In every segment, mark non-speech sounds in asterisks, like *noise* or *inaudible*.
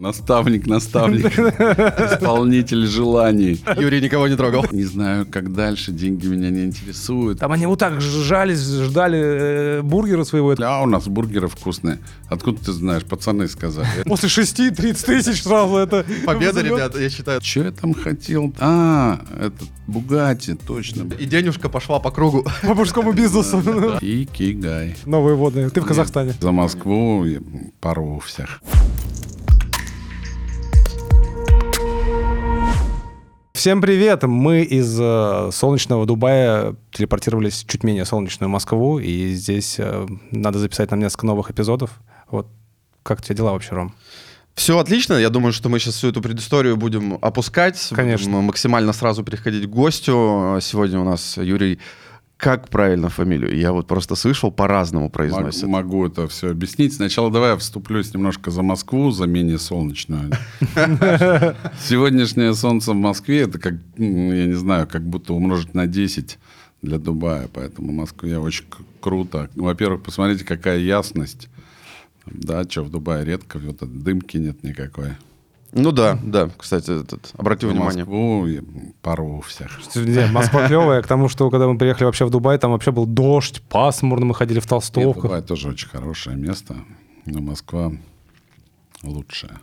Наставник, наставник, исполнитель желаний. Юрий никого не трогал. Не знаю, как дальше, деньги меня не интересуют. Там они вот так жались, ждали э, бургера своего. А у нас бургеры вкусные. Откуда ты знаешь? Пацаны сказали. После шести 30 тысяч сразу это... Победа, ребята, я считаю. Че я там хотел? А, это Бугати, точно. И денежка пошла по кругу. По мужскому бизнесу. Икигай. Новые водные. Ты в Казахстане. За Москву и порву всех. Всем привет! Мы из э, солнечного Дубая телепортировались чуть менее солнечную Москву, и здесь э, надо записать нам несколько новых эпизодов. Вот как у тебя дела вообще, Ром? Все отлично. Я думаю, что мы сейчас всю эту предысторию будем опускать. Конечно. Будем максимально сразу переходить к гостю. Сегодня у нас Юрий. Как правильно фамилию? Я вот просто слышал, по-разному Мог- произносят. Могу это все объяснить. Сначала давай я вступлюсь немножко за Москву, за менее солнечную. *laughs* Сегодняшнее солнце в Москве, это как, я не знаю, как будто умножить на 10 для Дубая. Поэтому Москве очень круто. Во-первых, посмотрите, какая ясность. Да, что в Дубае редко, вот дымки нет никакой. Ну да, да. Кстати, этот, обрати В внимание. Москву и порву всех. Не, Москва клевая, к тому, что когда мы приехали вообще в Дубай, там вообще был дождь, пасмурно, мы ходили в Нет, толстовках. Дубай тоже очень хорошее место, но Москва лучшая.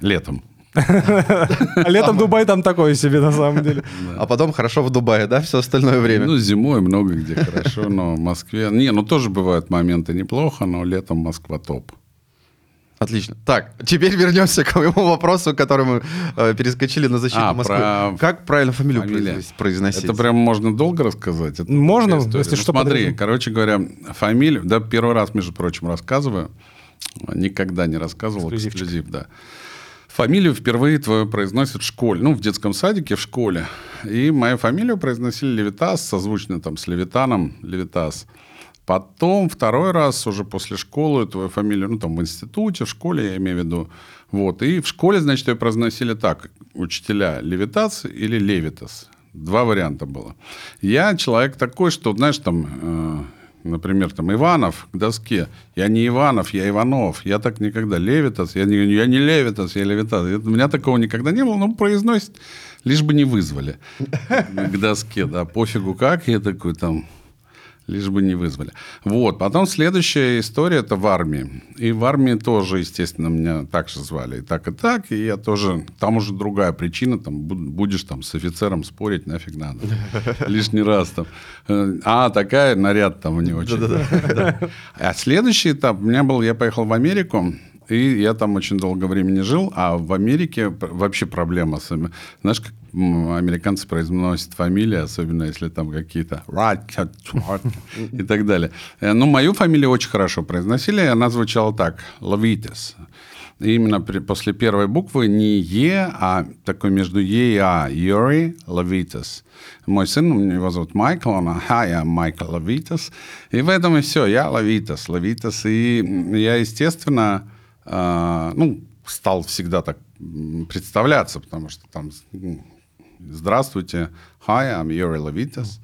Летом. *laughs* А летом Дубай там такое себе на самом деле. А потом хорошо в Дубае, да, все остальное время. Ну, зимой много где хорошо, но в Москве... Не, ну тоже бывают моменты неплохо, но летом Москва топ. Отлично. Так, теперь вернемся к моему вопросу, который мы э, перескочили на защиту А, Москвы. про Как правильно фамилию фамилия. произносить? Это прям можно долго рассказать? Это Можно, если Ну, что, Смотри, подожди. короче говоря, фамилию... Да, первый раз, между прочим, рассказываю. Никогда не рассказывал. Эксклюзив, да. Фамилию впервые твою произносят в школе. Ну, в детском садике, в школе. И мою фамилию произносили Левитас, созвучно там с Левитаном, Левитас. Потом второй раз уже после школы твою фамилию, ну, там в институте, в школе, я имею в виду. Вот. И в школе, значит, ее произносили так. Учителя Левитас или Левитас. Два варианта было. Я человек такой, что, знаешь, там, э, например, там Иванов к доске. Я не Иванов, я Иванов. Я так никогда. Левитас, я не, я не Левитас, я Левитас. У меня такого никогда не было, но произносит, лишь бы не вызвали к доске. Да, пофигу как, я такой там лишь бы не вызвали. Вот. Потом следующая история это в армии. И в армии тоже, естественно, меня так же звали. И так, и так. И я тоже... Там уже другая причина. Там бу- будешь там с офицером спорить, нафиг надо. *laughs* Лишний раз там. Э, А, такая, наряд там не очень. *laughs* А следующий этап у меня был... Я поехал в Америку. И я там очень долго времени жил, а в Америке вообще проблема. особенно- Знаешь, как американцы произносят фамилии, особенно если там какие-то *laughs* и так далее. Э, Ну, мою фамилию очень хорошо произносили, она звучала так, Лавитес. И именно при- после первой буквы не Е, а такой между Е и А. Юрий Лавитес. Мой сын, его зовут Майкл, он, ага, я Майкл Лавитес. И в этом и все, я Лавитес, Лавитес. И я, естественно, ну, стал всегда так представляться, потому что там м, «Здравствуйте, hi, I'm Юрий Лавитес».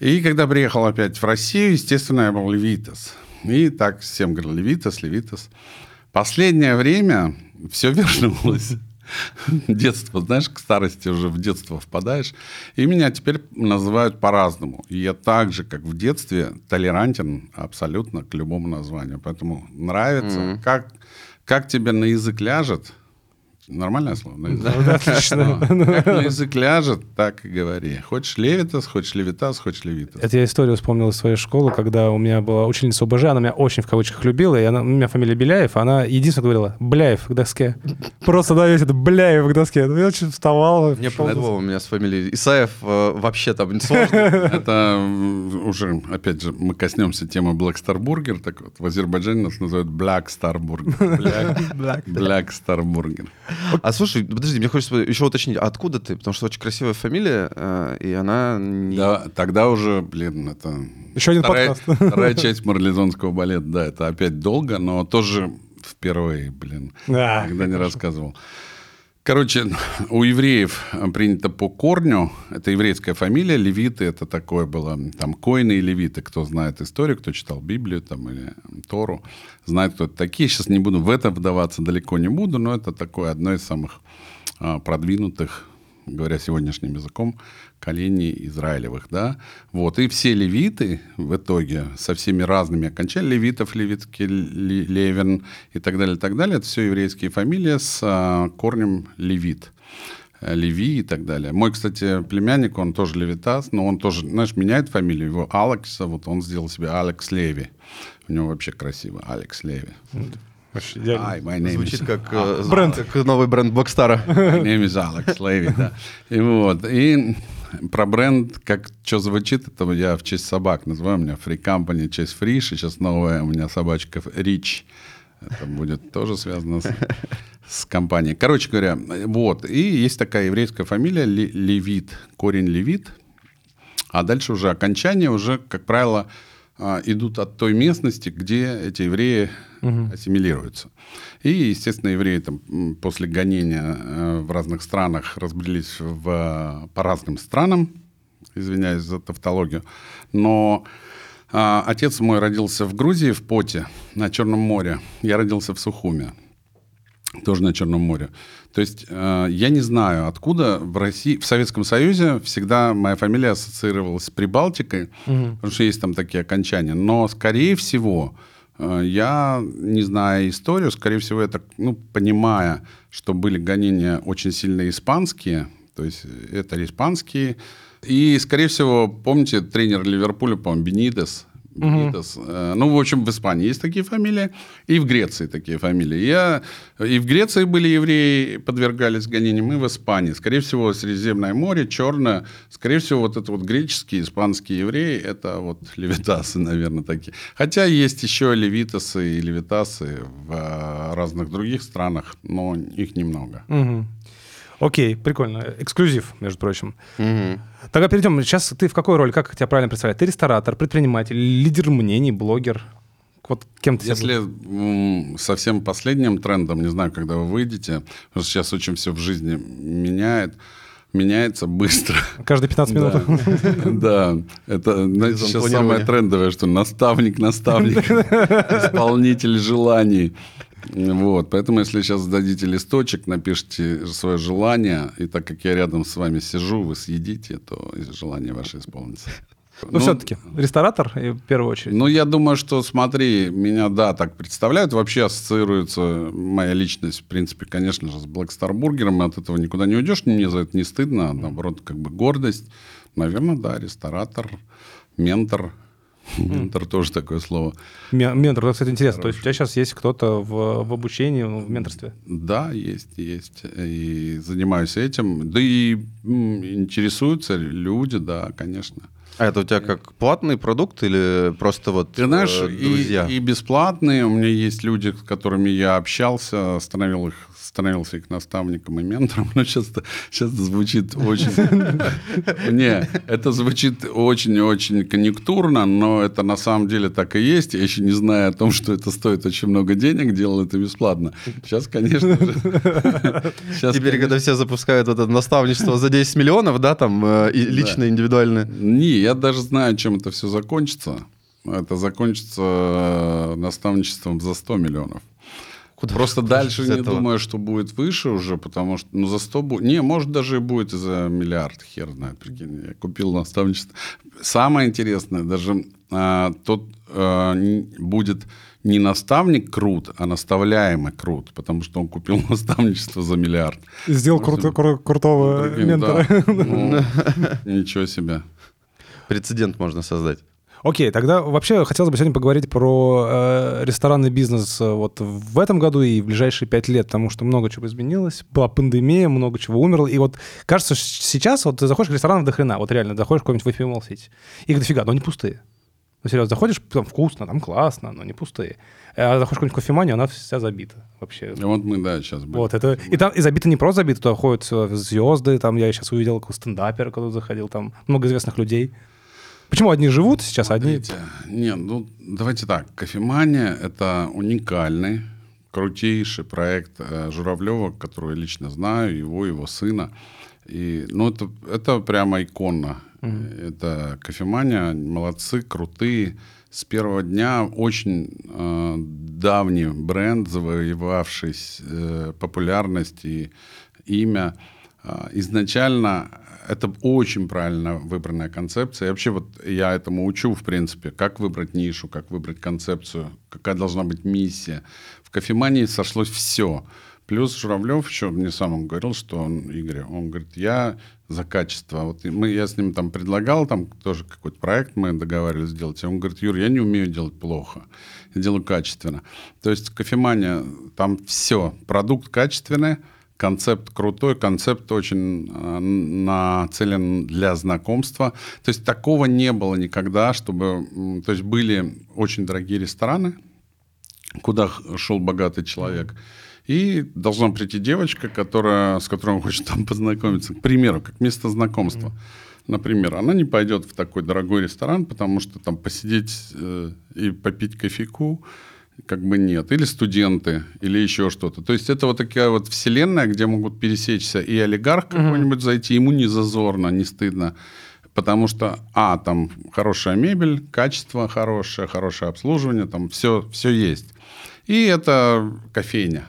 И когда приехал опять в Россию, естественно, я был Левитас. И так всем говорил Левитас, Левитас. Последнее время все вернулось. Детство, знаешь, к старости уже в детство впадаешь. И меня теперь называют по-разному. И я так же, как в детстве, толерантен абсолютно к любому названию. Поэтому нравится. Как, как тебе на язык ляжет, Нормальное слово? На язык? Отлично. Как *laughs* на язык ляжет, так и говори. Хочешь Левитас, хочешь Левитас, хочешь Левитас. Это я историю вспомнил из своей школы, когда у меня была ученица ОБЖ, она меня очень в кавычках любила, и она, у меня фамилия Беляев, она единственное говорила «Бляев к доске». Просто, да, весь это «Бляев к доске». Ну, Я очень вставал. Мне повезло, у меня с фамилией Исаев э, вообще там сложно. *laughs* Это уже, опять же, мы коснемся темы Black Star Burger. Так вот, в Азербайджане нас называют Black Star Burger. *laughs* Black Star Burger. *laughs* А слушай, подожди, мне хочется еще уточнить, откуда ты? Потому что очень красивая фамилия, э, и она... не- Да, тогда уже, блин, это... Еще один вторая, подкаст. вторая *laughs* часть марлезонского балета. Да, это опять долго, но тоже впервые, блин. Да, Никогда не рассказывал. Короче, у евреев принято по корню, это еврейская фамилия, левиты, это такое было, там, коины и левиты, кто знает историю, кто читал Библию там, или Тору, знает, кто это такие. Сейчас не буду в это вдаваться, далеко не буду, но это такое одно из самых а, продвинутых говоря сегодняшним языком, коленей Израилевых, да, вот, и все левиты в итоге со всеми разными окончаниями, левитов, левитки, левин и так далее, и так далее, это все еврейские фамилии с а, корнем левит. Э, Леви и так далее. Мой, кстати, племянник, он тоже левитас, но он тоже, знаешь, меняет фамилию. Его Алекса, вот он сделал себе Алекс Леви. У него вообще красиво, Алекс Леви. Hi, my name Звучит is... как, а, бренд. как новый бренд Блокстара. *laughs* My name is Alex Levy, да. *laughs* И вот, и про бренд, как что звучит, это я в честь собак называю. У меня Free Company, честь Фриш, и сейчас новая у меня собачка Rich. Это будет тоже связано с, *laughs* с компанией. Короче говоря, вот. И есть такая еврейская фамилия Левит, корень Левит. А дальше уже окончание, уже, как правило, а, идут от той местности, где эти евреи угу. ассимилируются. И, естественно, евреи там, после гонения э, в разных странах разбрелись в, по разным странам, извиняюсь за тавтологию, но а, отец мой родился в Грузии, в Поте, на Черном море. Я родился в Сухуме тоже на Черном море. То есть э, я не знаю, откуда в России, в Советском Союзе всегда моя фамилия ассоциировалась с Прибалтикой, угу. потому что есть там такие окончания. Но, скорее всего, э, я, не зная историю, скорее всего, так, ну, понимая, что были гонения очень сильно испанские, то есть это испанские. И, скорее всего, помните, тренер Ливерпуля, по-моему, Бенитес, Бенитес. Угу. Ну, в общем, в Испании есть такие фамилии, и в Греции такие фамилии. Я, и в Греции были евреи, подвергались гонениям, и в Испании. Скорее всего, Средиземное море, Черное. Скорее всего, вот это вот греческие, испанские евреи, это вот *laughs* левитасы, наверное, такие. Хотя есть еще левитасы и левитасы в э, разных других странах, но их немного. Угу. Окей, прикольно. Эксклюзив, между прочим. Угу. Тогда перейдем. Сейчас ты в какой роли? Как тебя правильно представлять? Ты ресторатор, предприниматель, лидер мнений, блогер? Вот кем ты Если совсем последним трендом, не знаю, когда вы выйдете, потому что сейчас очень все в жизни меняет, меняется быстро. Каждые 15 минут. Да, *laughs* это сейчас самое трендовое, что наставник, наставник, *laughs* исполнитель желаний. Вот, поэтому если сейчас сдадите листочек, напишите свое желание, и так как я рядом с вами сижу, вы съедите, то желание ваше исполнится. Ну, ну все-таки ресторатор в первую очередь. Ну, я думаю, что, смотри, меня, да, так представляют. Вообще ассоциируется моя личность, в принципе, конечно же, с Black Star бургером. От этого никуда не уйдешь. Мне за это не стыдно. А наоборот, как бы гордость. Наверное, да, ресторатор, ментор, Ментор тоже такое слово. Ментор, это, кстати, интересно. То есть у тебя сейчас есть кто-то в, в обучении, в менторстве? Да, есть, есть. И занимаюсь этим. Да и интересуются люди, да, конечно. А это у тебя как платный продукт или просто вот Ты знаешь, э, друзья? И, и бесплатные. У меня есть люди, с которыми я общался, становил их становился их наставником и ментором, *laughs* но сейчас, сейчас это звучит очень... *laughs* Не, это звучит очень-очень конъюнктурно, но это на самом деле так и есть. Я еще не знаю о том, что это стоит очень много денег, делал это бесплатно. Сейчас, конечно же... *laughs* Теперь, когда все запускают это наставничество за 10 миллионов, да, там, э, лично, индивидуально? Не, я даже знаю, чем это все закончится. Это закончится э, наставничеством за 100 миллионов. Куда Просто дальше не этого? думаю, что будет выше уже, потому что, ну, за 100 будет... Не, может, даже и будет за миллиард, хер знает, прикинь. Я купил наставничество. Самое интересное, даже а, тот а, будет не наставник крут, а наставляемый крут, потому что он купил *laughs* наставничество за миллиард. Сделал крут, кру, крутого Прикинь, ментора. Да. Ну, *laughs* ничего себе. Прецедент можно создать. Окей, тогда вообще хотелось бы сегодня поговорить про э, ресторанный бизнес э, вот в этом году и в ближайшие пять лет, потому что много чего изменилось, была пандемия, много чего умерло, и вот кажется, сейчас вот ты заходишь в ресторан до хрена, вот реально, заходишь в какой-нибудь в Mall City, их дофига, но они пустые. Ну, серьезно, заходишь, там вкусно, там классно, но не пустые. А заходишь в какую-нибудь кофеманию, она вся забита вообще. Вот мы, да, сейчас были. Вот, это, и там и забита не просто забита, туда ходят звезды, там я сейчас увидел стендапер, когда заходил, там много известных людей. Почему одни живут сейчас, Смотрите, одни... Нет, ну давайте так. Кофемания — это уникальный крутейший проект э, Журавлева, которого я лично знаю, его, его сына. И, ну, это, это прямо иконно. Mm-hmm. Это кофемания, молодцы, крутые. С первого дня очень э, давний бренд, завоевавший э, популярность и имя. Э, изначально это очень правильно выбранная концепция. И вообще вот я этому учу, в принципе, как выбрать нишу, как выбрать концепцию, какая должна быть миссия. В кофемании сошлось все. Плюс Журавлев еще мне сам он говорил, что он, Игорь, он говорит, я за качество. Вот мы, я с ним там предлагал, там тоже какой-то проект мы договаривались сделать. И он говорит, Юр, я не умею делать плохо, я делаю качественно. То есть кофемания, там все, продукт качественный, концепт крутой, концепт очень э, нацелен для знакомства. То есть такого не было никогда, чтобы... То есть были очень дорогие рестораны, куда шел богатый человек. И должна прийти девочка, которая, с которой он хочет там познакомиться. К примеру, как место знакомства. Например, она не пойдет в такой дорогой ресторан, потому что там посидеть э, и попить кофейку как бы нет. Или студенты, или еще что-то. То есть это вот такая вот вселенная, где могут пересечься и олигарх mm-hmm. какой-нибудь зайти, ему не зазорно, не стыдно. Потому что, а, там хорошая мебель, качество хорошее, хорошее обслуживание, там все, все есть. И это кофейня.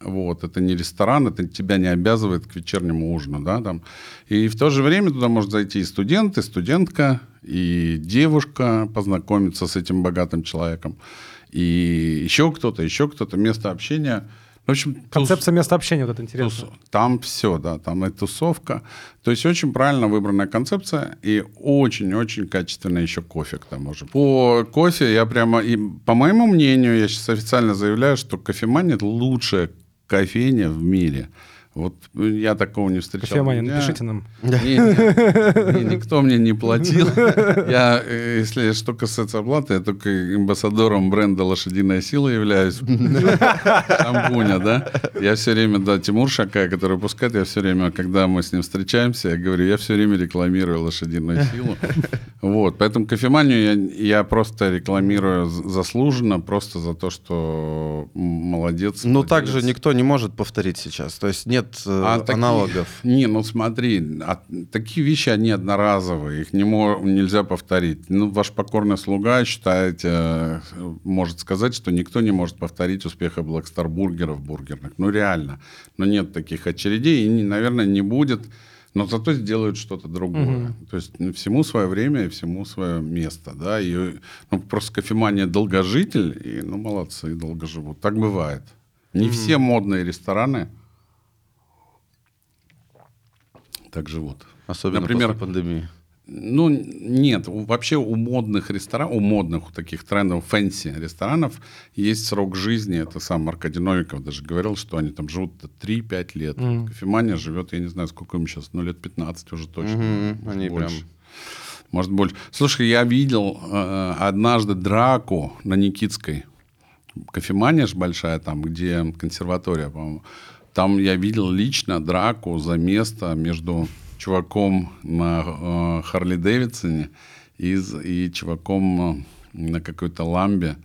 Вот, это не ресторан, это тебя не обязывает к вечернему ужину, да, там. И в то же время туда может зайти и студент, и студентка, и девушка познакомиться с этим богатым человеком и еще кто-то, еще кто-то, место общения. В общем, Концепция тус... места общения, вот это интересно. Тус... Там все, да, там и тусовка. То есть очень правильно выбранная концепция и очень-очень качественный еще кофе к тому же. По кофе я прямо, и по моему мнению, я сейчас официально заявляю, что кофемания – лучшая кофейня в мире. Вот я такого не встречал. Кофемания, меня... напишите нам. Не, не, не, никто мне не платил. Я, э, если что касается оплаты, я только амбассадором бренда «Лошадиная сила» являюсь. Шампуня, да? Я все время, да, Тимур Шакай, который выпускает, я все время, когда мы с ним встречаемся, я говорю, я все время рекламирую «Лошадиную силу». Вот, поэтому кофеманию я, я просто рекламирую заслуженно, просто за то, что молодец. Ну, также никто не может повторить сейчас. То есть нет нет э, а аналогов. Такие, не, ну смотри, а, такие вещи, они одноразовые, их не нельзя повторить. Ну, ваш покорный слуга считает, э, может сказать, что никто не может повторить успеха Black бургеров бургерных. Ну, реально. Но нет таких очередей, и, наверное, не будет. Но зато сделают что-то другое. Угу. То есть ну, всему свое время и всему свое место. Да? И, ну, просто кофемания долгожитель, и ну молодцы, долго живут. Так бывает. Не угу. все модные рестораны так живут. Особенно Например, после пандемии. Ну, нет, вообще у модных ресторанов, у модных таких трендов, fancy ресторанов есть срок жизни. Это сам Аркадий Новиков даже говорил, что они там живут 3-5 лет. Mm. Кофемания живет, я не знаю, сколько им сейчас, ну, лет 15 уже точно. Mm-hmm. Они больше. прям... Может, больше. Слушай, я видел э, однажды драку на Никитской. Кофемания же большая там, где консерватория, по-моему. Там я видел лично драку за место между чуваком на э, Харли Дэвидсоне и, и чуваком э, на какой-то ламбе.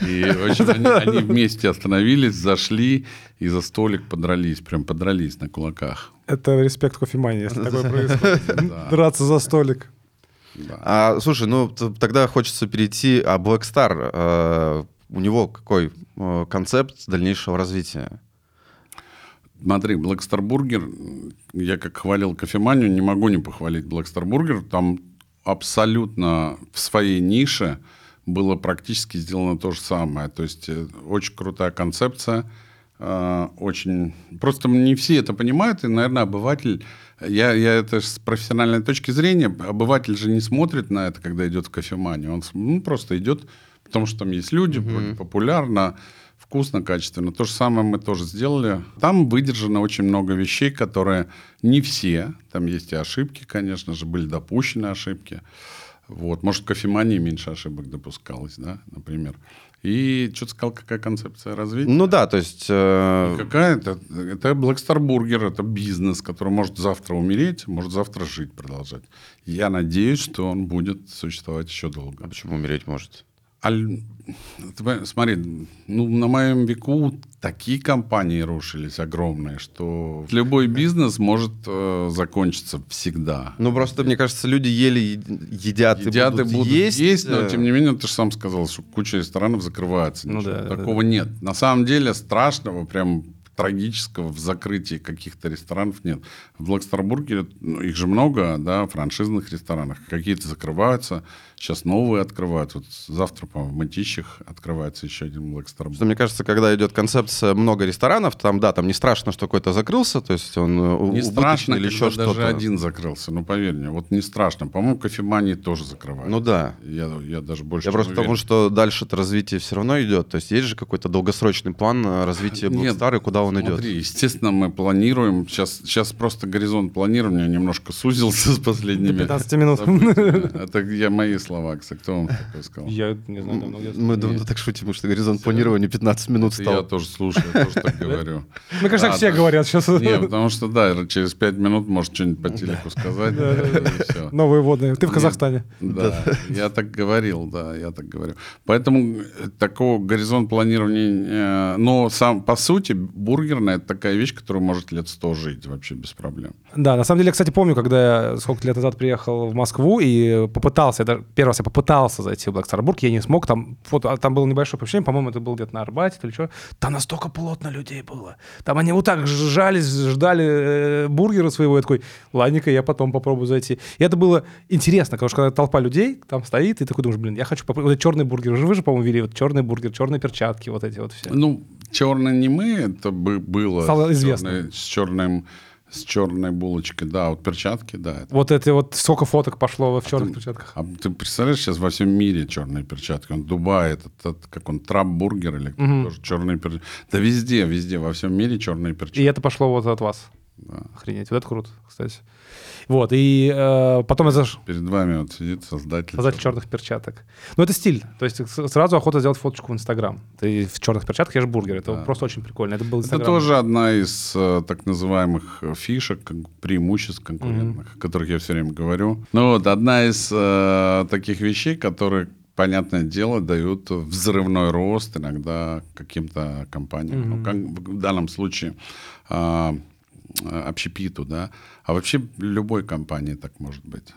И очень, они, они вместе остановились, зашли и за столик подрались, прям подрались на кулаках. Это респект кофемании, если такое происходит. Драться за столик. Да. А, слушай, ну тогда хочется перейти, а Black Star, э, у него какой э, концепт дальнейшего развития? Смотри, Burger, я как хвалил кофеманию, не могу не похвалить Burger. Там абсолютно в своей нише было практически сделано то же самое. То есть э, очень крутая концепция, э, очень... Просто не все это понимают, и, наверное, обыватель... Я, я это с профессиональной точки зрения, обыватель же не смотрит на это, когда идет в кофеманию. Он ну, просто идет, потому что там есть люди, mm-hmm. популярно, вкусно, качественно. То же самое мы тоже сделали. Там выдержано очень много вещей, которые не все. Там есть и ошибки, конечно же, были допущены ошибки. Вот. Может, в кофемании меньше ошибок допускалось, да, например. И что ты сказал, какая концепция развития? Ну да, то есть... Э... Какая это? Это Black Star Burger, это бизнес, который может завтра умереть, может завтра жить, продолжать. Я надеюсь, что он будет существовать еще долго. А почему умереть может? Аль- смотри, ну, на моем веку такие компании рушились огромные, что любой бизнес может э, закончиться всегда. Ну, просто, мне кажется, люди ели, едят, Едят и будут, есть. есть, но э, тем не менее, ты же сам сказал, что куча ресторанов закрывается. Ну да, да, такого нет. На самом деле страшного, прям трагического в закрытии каких-то ресторанов нет. В Блэкстарбурге ну, их же много, да, франшизных ресторанах. Какие-то закрываются, сейчас новые открывают. Вот завтра, по-моему, в Мытищах открывается еще один. Что, мне кажется, когда идет концепция много ресторанов, там, да, там не страшно, что какой-то закрылся, то есть он э, у- Не страшно, или еще когда даже что-то. один закрылся, ну поверь мне, вот не страшно. По-моему, кофемании тоже закрывают. Ну да. Я, я даже больше Я просто уверен. потому, что дальше-то развитие все равно идет. То есть есть же какой-то долгосрочный план э, развития и куда он идет. Смотри, естественно, мы планируем. Сейчас, сейчас просто горизонт планирования немножко сузился с последними. 15 минут. Это я мои слова, кстати. Кто вам такое сказал? Я не знаю, давно. Мы давно так шутим, что горизонт планирования 15 минут Это Я стал. тоже слушаю, я тоже так говорю. Мне кажется, А, все говорят сейчас. Не, потому что, да, через пять минут может что-нибудь по телеку сказать, и все. Новые водные. Ты в. Казахстане. Да, я так говорил, да, я так говорю. Поэтому э, такого горизонт планирования... э, Но сам, по сути, бургерная — это такая вещь, которая может лет сто жить вообще без проблем. Да, на самом деле, кстати, помню, когда я сколько лет назад приехал в Москву и попытался, даже, первый раз я попытался зайти в Burger, я не смог, там, вот, а там было небольшое помещение, по-моему, это было где-то на Арбате или что, там настолько плотно людей было. Там они вот так жались, ждали э, бургера своего, я такой, ладненько, я потом попробую зайти. И это было интересно, потому что когда толпа людей там стоит, и ты такой думаешь, блин, я хочу попробовать черный бургер. Вы же, по-моему, вели вот черный бургер, черные перчатки, вот эти вот все. Ну, черный не мы, это бы было Стало известно. черной- с черным, с черной булочкой, да, вот перчатки, да. это- Вот эти вот, сколько фоток пошло в черных ты- перчатках. А ты представляешь, сейчас во всем мире черные перчатки. Он Дубай, этот, этот, как он, трап-бургер или Мгм. тоже черные перчатки. Да везде, везде, во всем мире черные перчатки. И это пошло вот от вас. Да. Охренеть, вот это круто, кстати. Вот, и э, потом я заш... Перед вами вот сидит создатель. создатель черных перчаток. Ну, это стиль. То есть сразу охота сделать фоточку в Инстаграм. Ты в черных перчатках ешь бургер. Это Да. просто очень прикольно. Это был Это Инстаграм. тоже одна из э, так называемых э, фишек, преимуществ конкурентных, о которых я все время говорю. Ну вот, одна из э, таких вещей, которые, понятное дело, дают взрывной рост иногда каким-то компаниям. Ну, как в данном случае э, общепиту, да. А вообще любой компании так может быть.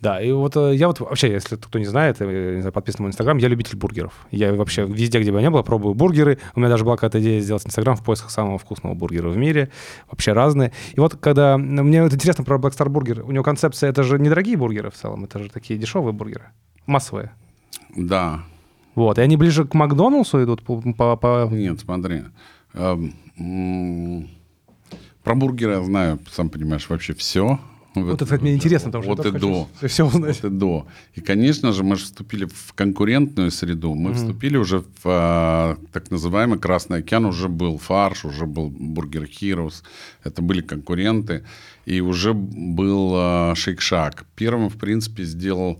Да, и вот э, я вот вообще, если кто не знает, э, не знаю, подписан на мой Инстаграм, я любитель бургеров. Я вообще везде, где бы я ни был, пробую бургеры. У меня даже была какая-то идея сделать Инстаграм в поисках самого вкусного бургера в мире. Вообще разные. И вот когда... Мне вот интересно про Black Star Burger. У него концепция, это же недорогие бургеры в целом, это же такие дешевые бургеры. Массовые. Да, Вот, и они ближе к Макдоналдсу идут по... по- по- Нет, смотри. Эм, Про бургеры я знаю, сам понимаешь, вообще все. Вот это мне интересно, потому что Вот и до. все узнать. Вот и до. И, конечно же, мы же вступили в конкурентную среду. Мы вступили уже в а, так называемый Красный океан. Уже был фарш, уже был Бургер Heroes. Это были конкуренты. И уже был а, Шейк-Шак. Первым, в принципе, сделал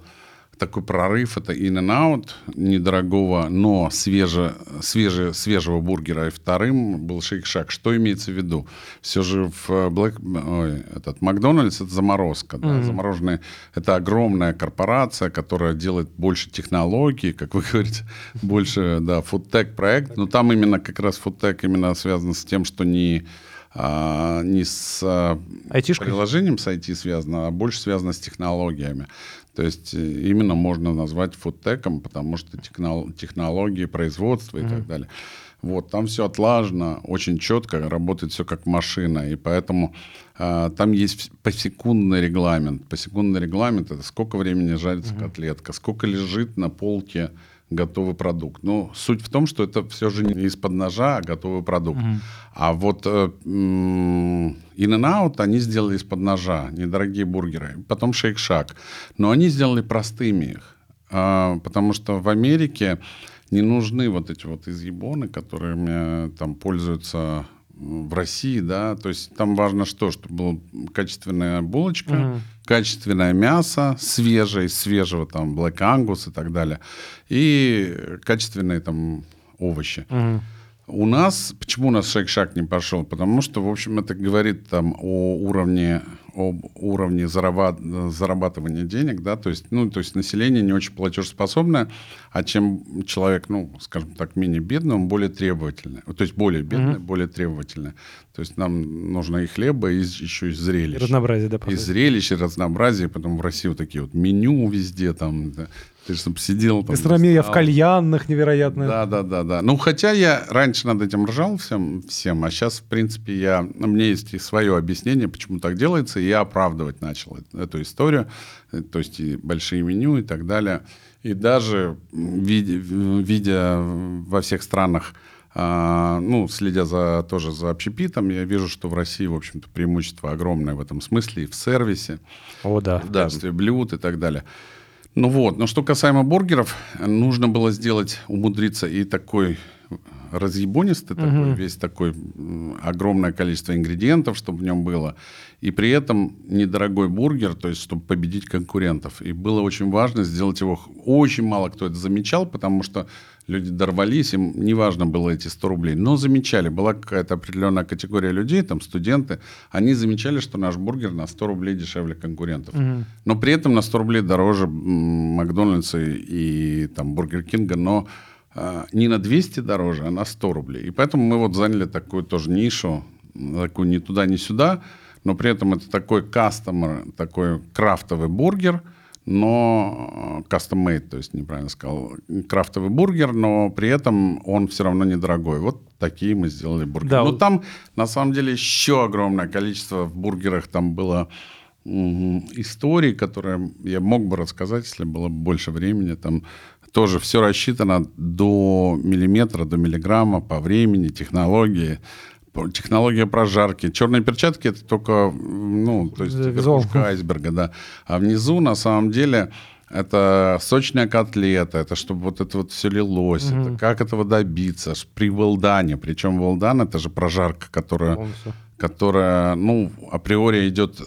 такой прорыв. Это In-N-Out недорогого, но свеже, свеже, свежего бургера. И вторым был Шейк-Шак. Что имеется в виду? Все же в э, Black, ой, этот Макдональдс это заморозка. Да? Замороженные это огромная корпорация, которая делает больше технологий, как вы *laughs* говорите, больше, да, фудтек проект. Но там именно как раз фудтек именно связан с тем, что не а, не с а, Айтишкой? приложением с IT связано, а больше связано с технологиями. То есть э, именно можно назвать фудтеком, потому что технол- технологии производства и так далее. Вот, там все отлажено, очень четко, работает все как машина, и поэтому а, там есть посекундный регламент. Посекундный регламент – это сколько времени жарится котлетка, сколько лежит на полке готовый продукт. Но суть в том, что это все же не из-под ножа, а готовый продукт. А вот э, In-N-Out они сделали из-под ножа, недорогие бургеры. Потом Шейк-Шак. Но они сделали простыми их. А, потому что в Америке не нужны вот эти вот изъебоны, которыми там пользуются в России, да, то есть там важно что, чтобы была качественная булочка, качественное мясо, свежее, из свежего там Black Angus и так далее, и качественные там овощи. У нас, почему у нас шаг-шаг не пошел? Потому что, в общем, это говорит там о уровне, об уровне зарабат- зарабатывания денег, да, то есть, ну, то есть население не очень платежеспособное, а чем человек, ну, скажем так, менее бедный, он более требовательный, то есть более бедный, mm-hmm. более требовательный. То есть нам нужно и хлеба, и еще и зрелищ. Разнообразие, да, И зрелищ, и разнообразие. Потом в России вот такие вот меню везде там. Да. Ты же сидел там. Гастрономия в кальянных невероятная. Да, да, да, да. Ну, хотя я раньше над этим ржал всем, всем а сейчас, в принципе, я, у меня есть и свое объяснение, почему так делается, и я оправдывать начал эту историю. То есть и большие меню и так далее. И даже видя, видя во всех странах а, ну, следя за, тоже за общепитом, я вижу, что в России, в общем-то, преимущество огромное в этом смысле и в сервисе, О, да. в качестве блюд и так далее. Ну вот, но что касаемо бургеров, нужно было сделать, умудриться и такой разъебонистый угу. такой, весь такой огромное количество ингредиентов, чтобы в нем было. И при этом недорогой бургер, то есть чтобы победить конкурентов. И было очень важно сделать его... Очень мало кто это замечал, потому что люди дорвались, им неважно было эти 100 рублей, но замечали, была какая-то определенная категория людей, там студенты, они замечали, что наш бургер на 100 рублей дешевле конкурентов. Угу. Но при этом на 100 рублей дороже Макдональдса и там Бургер Кинга, но э, не на 200 дороже, а на 100 рублей. И поэтому мы вот заняли такую тоже нишу, такую ни туда, ни сюда, но при этом это такой кастомер, такой крафтовый бургер – но э, custom-made, то есть неправильно сказал, крафтовый бургер, но при этом он все равно недорогой. Вот такие мы сделали бургеры. Да. Но там, на самом деле, еще огромное количество в бургерах там было историй, которые я мог бы рассказать, если было больше времени. Там тоже все рассчитано до миллиметра, до миллиграмма по времени, технологии технология прожарки. Черные перчатки это только, ну, то есть верхушка айсберга, да. А внизу на самом деле это сочная котлета, это чтобы вот это вот все лилось, угу. это как этого добиться при велдане, причем велдан это же прожарка, которая, которая, ну, априори идет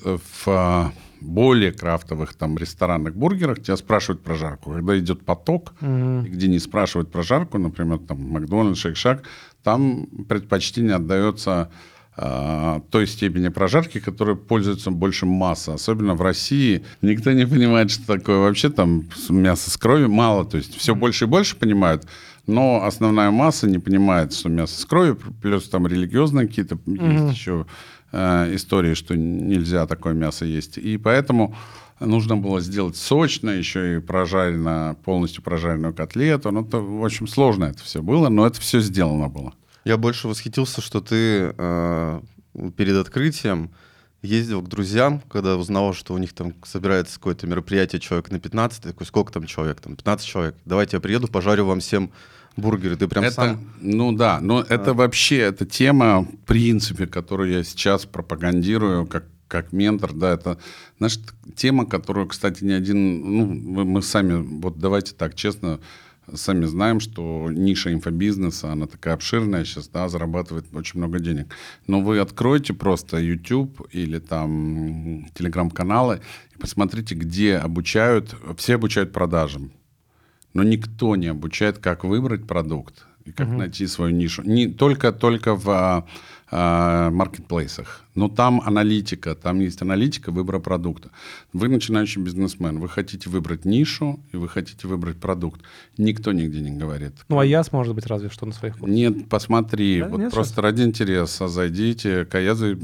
в более крафтовых там ресторанных бургерах тебя спрашивают про жарку. Когда идет поток, и где не спрашивают про жарку, например, там Макдональдс, Шейк-Шак, там предпочтение отдается э, той степени прожарки, которой пользуется больше масса. Особенно в России никто не понимает, что такое вообще там мясо с кровью. Мало, то есть все больше и больше понимают, но основная масса не понимает, что мясо с кровью, плюс там религиозные какие-то mm-hmm. есть еще э, истории, что нельзя такое мясо есть. И поэтому нужно было сделать сочно, еще и прожарено, полностью прожаренную котлету. Ну, это, в общем, сложно это все было, но это все сделано было. Я больше восхитился, что ты э, перед открытием ездил к друзьям, когда узнавал, что у них там собирается какое-то мероприятие человек на 15, такой, сколько там человек? Там 15 человек. Давайте я приеду, пожарю вам всем бургеры. Ты прям это, сам... Ну да, но а. это вообще, это тема, в принципе, которую я сейчас пропагандирую как как ментор, да, это, знаешь, тема, которую, кстати, ни один, ну, мы, мы сами, вот давайте так честно, сами знаем, что ниша инфобизнеса, она такая обширная сейчас, да, зарабатывает очень много денег. Но вы откройте просто YouTube или там телеграм-каналы и посмотрите, где обучают, все обучают продажам но никто не обучает, как выбрать продукт и как угу. найти свою нишу. Не только только в а, а, маркетплейсах. Но там аналитика, там есть аналитика выбора продукта. Вы начинающий бизнесмен, вы хотите выбрать нишу и вы хотите выбрать продукт. Никто нигде не говорит. Ну, а яс, может быть, разве что на своих курсах. Нет, посмотри, да, вот нет, просто что? ради интереса зайдите, Каязы,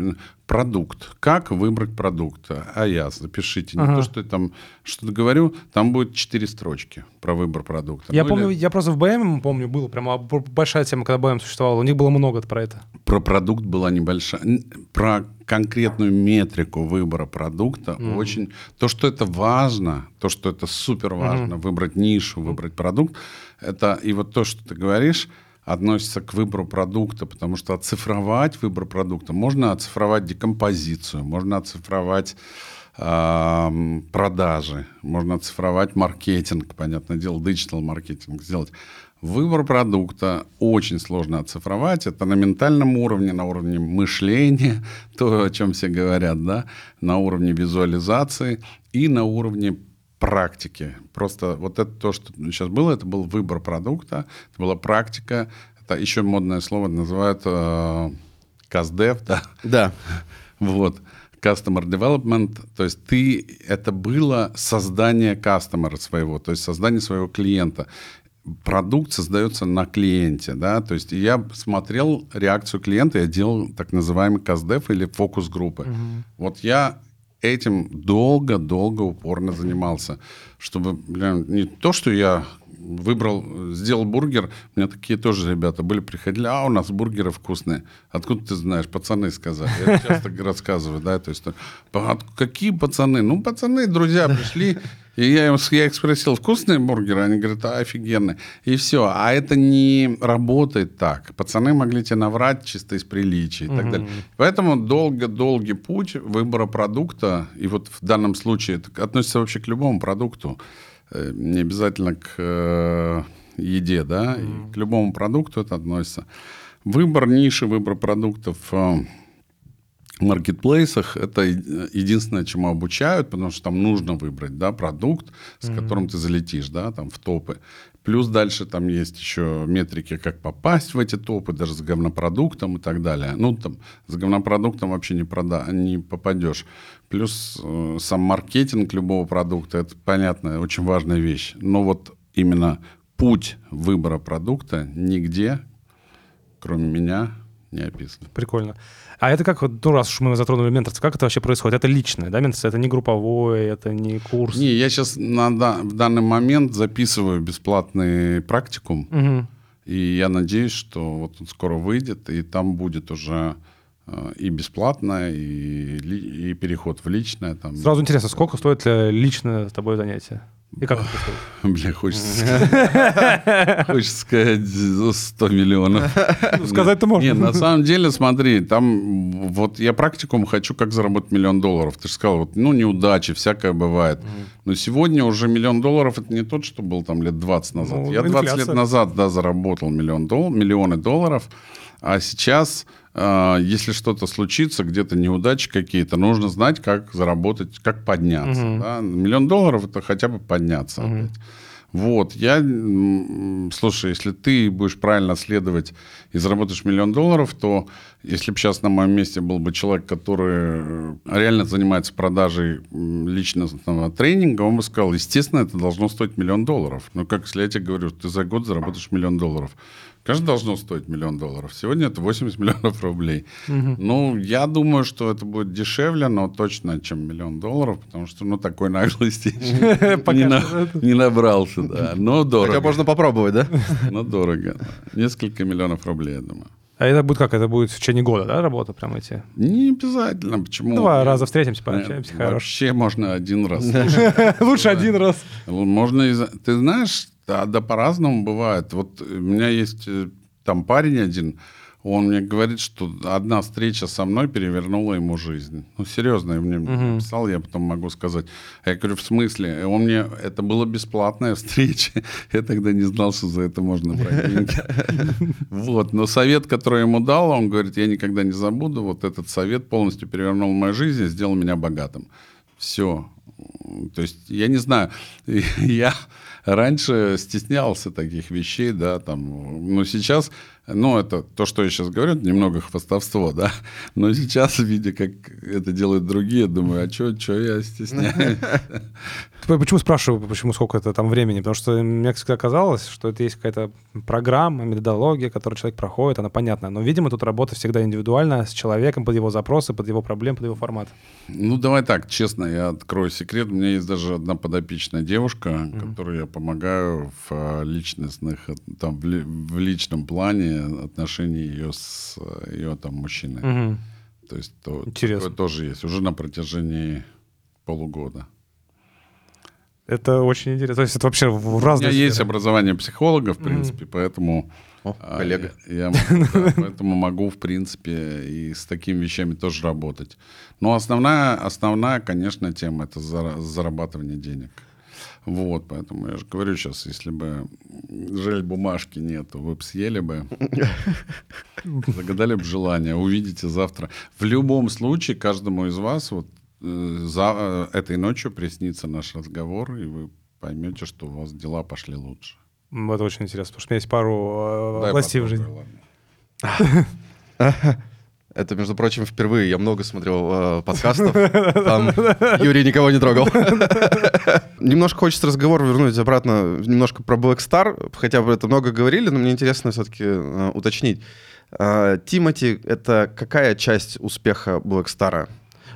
продукт. Как выбрать продукт? А я запишите. Ага. Не то, что я там что-то говорю, там будет четыре строчки про выбор продукта. Я ну, помню, или... я просто в БМ, помню, было прямо большая тема, когда БМ существовал. У них было много про это. Про продукт была небольшая. Про конкретную метрику выбора продукта mm-hmm. очень... То, что это важно, то, что это супер важно, mm-hmm. выбрать нишу, выбрать продукт, это и вот то, что ты говоришь, относится к выбору продукта, потому что оцифровать выбор продукта, можно оцифровать декомпозицию, можно оцифровать э, продажи, можно оцифровать маркетинг, понятное дело, диgital маркетинг сделать. Выбор продукта очень сложно оцифровать. Это на ментальном уровне, на уровне мышления, *laughs* то, о чем все говорят, да, на уровне визуализации и на уровне практики. Просто вот это то, что сейчас было, это был выбор продукта, это была практика. Это еще модное слово называют э, КАЗДЕВ, да? Да. *laughs* Вот. customer development, то есть ты, это было создание кастомера своего, то есть создание своего клиента. Продукт создается на клиенте, да, то есть я смотрел реакцию клиента, я делал так называемый каздев или фокус-группы. Угу. Вот я этим долго-долго упорно занимался, чтобы, блин, не то, что я выбрал, сделал бургер, у меня такие тоже ребята были, приходили, а у нас бургеры вкусные. Откуда ты знаешь? Пацаны сказали. Я часто рассказываю, да, то есть, какие пацаны? Ну, пацаны, друзья пришли, и я, им, я их спросил, вкусные бургеры? Они говорят, а, офигенные. И все. А это не работает так. Пацаны могли тебе наврать чисто из приличия и так далее. Поэтому долго-долгий путь выбора продукта, и вот в данном случае это относится вообще к любому продукту, Э, не обязательно к э, еде, да, mm-hmm. к любому продукту это относится. Выбор ниши, выбор продуктов в маркетплейсах это единственное, чему обучают, потому что там нужно выбрать, да, продукт, с mm-hmm. которым ты залетишь, да, там в топы. Плюс дальше там есть еще метрики, как попасть в эти топы, даже с говнопродуктом и так далее. Ну, там с говнопродуктом вообще не, прода не попадешь. Плюс э, сам маркетинг любого продукта, это понятно, очень важная вещь. Но вот именно путь выбора продукта нигде, кроме меня, не описан. Прикольно. А это как, ну, раз уж мы затронули менторство, как это вообще происходит? Это личное, да, менторство? Это не групповое, это не курс? Не, я сейчас на, в данный момент записываю бесплатный практикум, угу. и я надеюсь, что вот он скоро выйдет, и там будет уже э, и бесплатно, и, и переход в личное. Там. Сразу интересно, сколько стоит личное с тобой занятие? И как это происходит? Бля, хочется *laughs* сказать, хочется сказать 100 миллионов. Ну, сказать-то можно. Нет, на самом деле, смотри, там вот я практикум хочу, как заработать миллион долларов. Ты же сказал, вот, ну, неудачи, всякое бывает. Но сегодня уже миллион долларов, это не тот, что был там лет 20 назад. Ну, я 20 лет назад, да, заработал миллион дол миллионы долларов, а сейчас если что-то случится, где-то неудачи какие-то, нужно знать, как заработать, как подняться. Угу. Да? Миллион долларов это хотя бы подняться. Угу. Вот, я, слушай, если ты будешь правильно следовать и заработаешь миллион долларов, то если бы сейчас на моем месте был бы человек, который э, реально занимается продажей личностного тренинга, он бы сказал, естественно, это должно стоить миллион долларов. Но как если я тебе говорю, ты за год заработаешь миллион долларов, Конечно, должно стоить миллион долларов. Сегодня это 80 *laughs* миллионов рублей. Угу. Ну, я думаю, что это будет дешевле, но точно, чем миллион долларов, потому что, ну, такой наглости *laughs* не набрался, да. Но дорого. Хотя можно попробовать, да? *laughs* Но дорого. Несколько миллионов рублей, я думаю. А это будет как? Это будет в течение года, да, работа прям эти? Не обязательно. Почему? Два раза встретимся, пообщаемся. Хорошо. Вообще можно один раз. Лучше один раз. Можно... Ты знаешь, да, да по-разному бывает. Вот у меня есть э, там парень один, он мне говорит, что одна встреча со мной перевернула ему жизнь. Ну, серьезно, я мне uh-huh. написал, я потом могу сказать. Я говорю, в смысле? Он мне... Это была бесплатная встреча. *laughs* Я тогда не знал, что за это можно брать деньги. *laughs* Вот. Но совет, который ему дал, он говорит, я никогда не забуду. Вот этот совет полностью перевернул мою жизнь и сделал меня богатым. Все. То есть, я не знаю, *laughs* я раньше стеснялся таких вещей, да, там, но сейчас, ну, это то, что я сейчас говорю, немного хвастовство, да, но сейчас, видя, как это делают другие, думаю, а что я стесняюсь? Почему спрашиваю, почему сколько это там времени? Потому что мне всегда казалось, что это есть какая-то программа, методология, которую человек проходит, она понятная. Но, видимо, тут работа всегда индивидуальная, с человеком, под его запросы, под его проблемы, под его формат. Ну, давай так, честно, я открою секрет. У меня есть даже одна подопечная девушка, mm-hmm. которой я помогаю в а, личностных, там, в, личном плане отношений ее с ее там мужчиной. Mm-hmm. То есть то, такое тоже есть уже на протяжении полугода. Это очень интересно. То есть это вообще в разные У меня есть образование психолога, в принципе, mm. поэтому... О, а, коллега. Я, *laughs* я поэтому могу, в принципе, и с такими вещами тоже работать. Но основная, основная конечно, тема — это зарабатывание денег. Вот, поэтому я же говорю сейчас, если бы жаль бумажки нету, вы бы съели бы, *laughs* загадали бы желание, увидите завтра. В любом случае, каждому из вас, вот Э, за э, этой ночью приснится наш разговор, и вы поймете, что у вас дела пошли лучше. Это очень интересно, потому что у меня есть пару э, Дай областей в жизни. *laughs* *laughs* Это, между прочим, впервые. Я много смотрел э, подкастов. *laughs* Там Юрий никого не трогал. *laughs* Немножко хочется разговор вернуть обратно немножко про Black Star. Хотя бы это много говорили, но мне интересно все-таки э, уточнить. Э, Тимати — это какая часть успеха Black Star?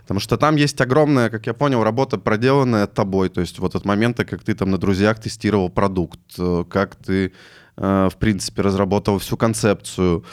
Потому что там есть огромная, как я понял, работа, проделанная тобой. То есть вот от момента, как ты там на друзьях тестировал продукт, э, как ты, э, в принципе, разработал всю концепцию,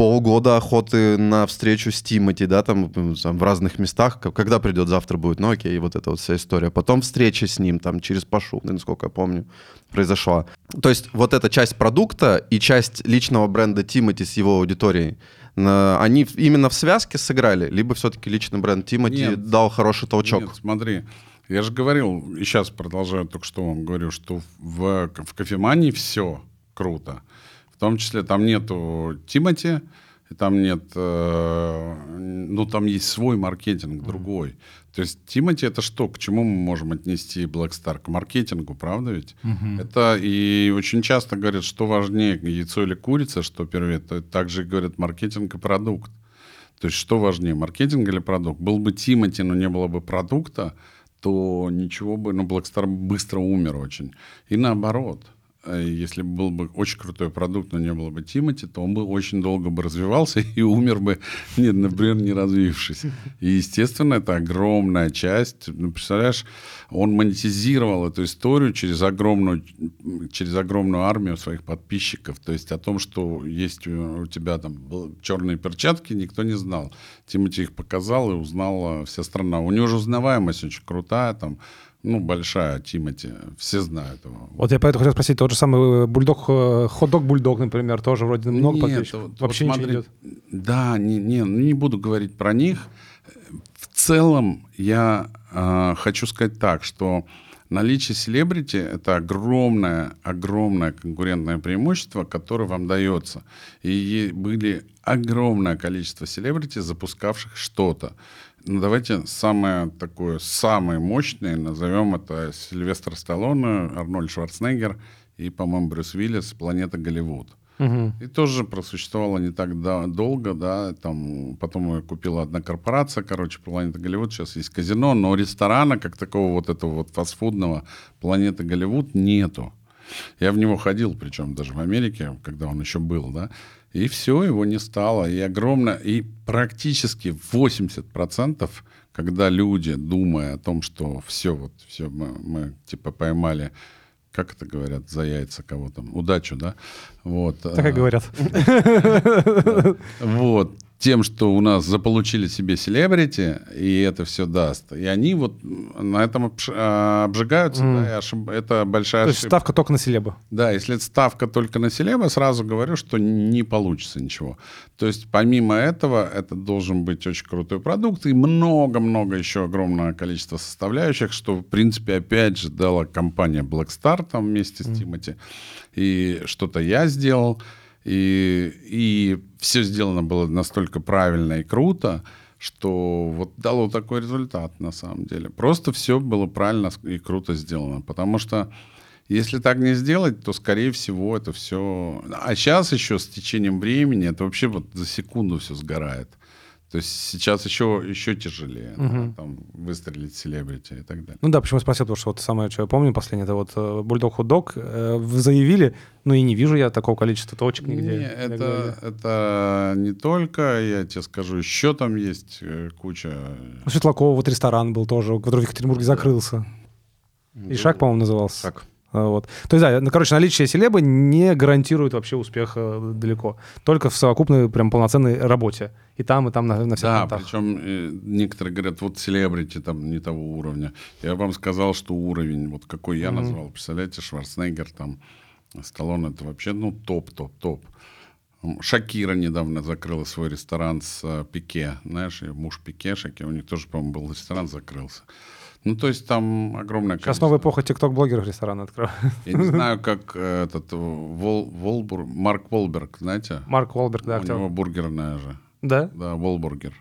полгода охоты на встречу с Тимати, да, там, там в разных местах, когда придет, завтра будет, ну окей, вот эта вот вся история. Потом встреча с ним, там, через Пашу, насколько я помню, произошла. То есть вот эта часть продукта и часть личного бренда Тимати с его аудиторией, они именно в связке сыграли, либо все-таки личный бренд Тимати дал хороший толчок? Нет, смотри, я же говорил, и сейчас продолжаю только что вам говорю, что в, в кофемании все круто. В том числе там нету Тимати, там нет, э, ну там есть свой маркетинг, другой. То есть Тимати это что? К чему мы можем отнести Blackstar? К маркетингу, правда ведь? Mm-hmm. Это и очень часто говорят, что важнее, яйцо или курица, что первее. То также говорят маркетинг и продукт. То есть что важнее, маркетинг или продукт? Был бы Тимати, но не было бы продукта, то ничего бы, ну, Blackstar быстро умер очень. И наоборот. Э, если был бы очень крутой продукт, но не было бы Тимати, то он бы очень долго бы развивался *laughs* и умер бы, нет, например, не развившись. И, естественно, это огромная часть. Ну, представляешь, он монетизировал эту историю через огромную, через огромную армию своих подписчиков. То есть о том, что есть у тебя там черные перчатки, никто не знал. Тимати их показал и узнала вся страна. У него же узнаваемость очень крутая, там ну, большая Тимати, все знают его. Вот я поэтому хотел спросить, тот же самый бульдог, э, хот-дог бульдог, например, тоже вроде много Нет, подписчиков. Вот, Вообще вот смотри, ничего не идет. Да, не, не, ну, не буду говорить про них. В целом я э, хочу сказать так, что наличие селебрити — это огромное, огромное конкурентное преимущество, которое вам дается. И были огромное количество селебрити, запускавших что-то. Ну, давайте самое такое, самое мощное, назовем это Сильвестр Сталлоне, Арнольд Шварценеггер и, по-моему, Брюс Уиллис «Планета Голливуд». Угу. И тоже просуществовала не так да, долго, да, там, потом ее купила одна корпорация, короче, Планета Голливуд, сейчас есть казино, но ресторана, как такого вот этого вот фастфудного Планеты Голливуд нету. Я в него ходил, причем даже в Америке, когда он еще был, да, и все, его не стало. И огромное, и практически 80%, когда люди, думая о том, что все, вот, все, мы, мы типа поймали как это говорят, за яйца кого там, удачу, да? Вот. Так и а, говорят. *laughs* Вот тем, что у нас заполучили себе селебрити, и это все даст. И они вот на этом а, обжигаются, mm. да, и ошиб... это большая То есть ставка только на селебу. Да, если ставка только на селебу, сразу говорю, что не получится ничего. То есть помимо этого, это должен быть очень крутой продукт и много-много еще огромное количество составляющих, что, в принципе, опять же дала компания Blackstar там вместе с mm. Тимати. И что-то я сделал. И, и все сделано было настолько правильно и круто, что вот дало такой результат на самом деле. Просто все было правильно и круто сделано. Потому что если так не сделать, то, скорее всего, это все... А сейчас еще с течением времени это вообще вот за секунду все сгорает. То есть сейчас еще, еще тяжелее угу. да, там, выстрелить селебрити и так далее. Ну да, почему я спросил, потому что вот самое, что я помню последнее, это вот Бульдог Худдог э, заявили, ну и не вижу я такого количества точек нигде. Не, это, это не только, я тебе скажу, еще там есть э, куча... У Светлакова вот ресторан был тоже, который в Екатеринбурге да. закрылся. И Шаг, по-моему, назывался. Шаг. А, вот. То есть, да, ну, короче, наличие селебы не гарантирует вообще успеха далеко. Только в совокупной, прям полноценной работе. И там, и там на, на всех Да, фронтах. причем э, некоторые говорят, вот селебрити там не того уровня. Я вам сказал, что уровень, вот какой я mm-hmm. назвал. Представляете, Шварценеггер там, Сталлоне, это вообще, ну, топ-топ-топ. Шакира недавно закрыла свой ресторан с э, Пике. Знаешь, муж Пике, Шакира, у них тоже, по-моему, был ресторан, закрылся. Ну, то есть там огромное количество. Сейчас новая эпоха тикток-блогеров рестораны открывают. Я не знаю, как этот Вол, Волбур, Марк Волберг, знаете? Марк Волберг, да, У него бургерная же. Да? Да, Волбургер.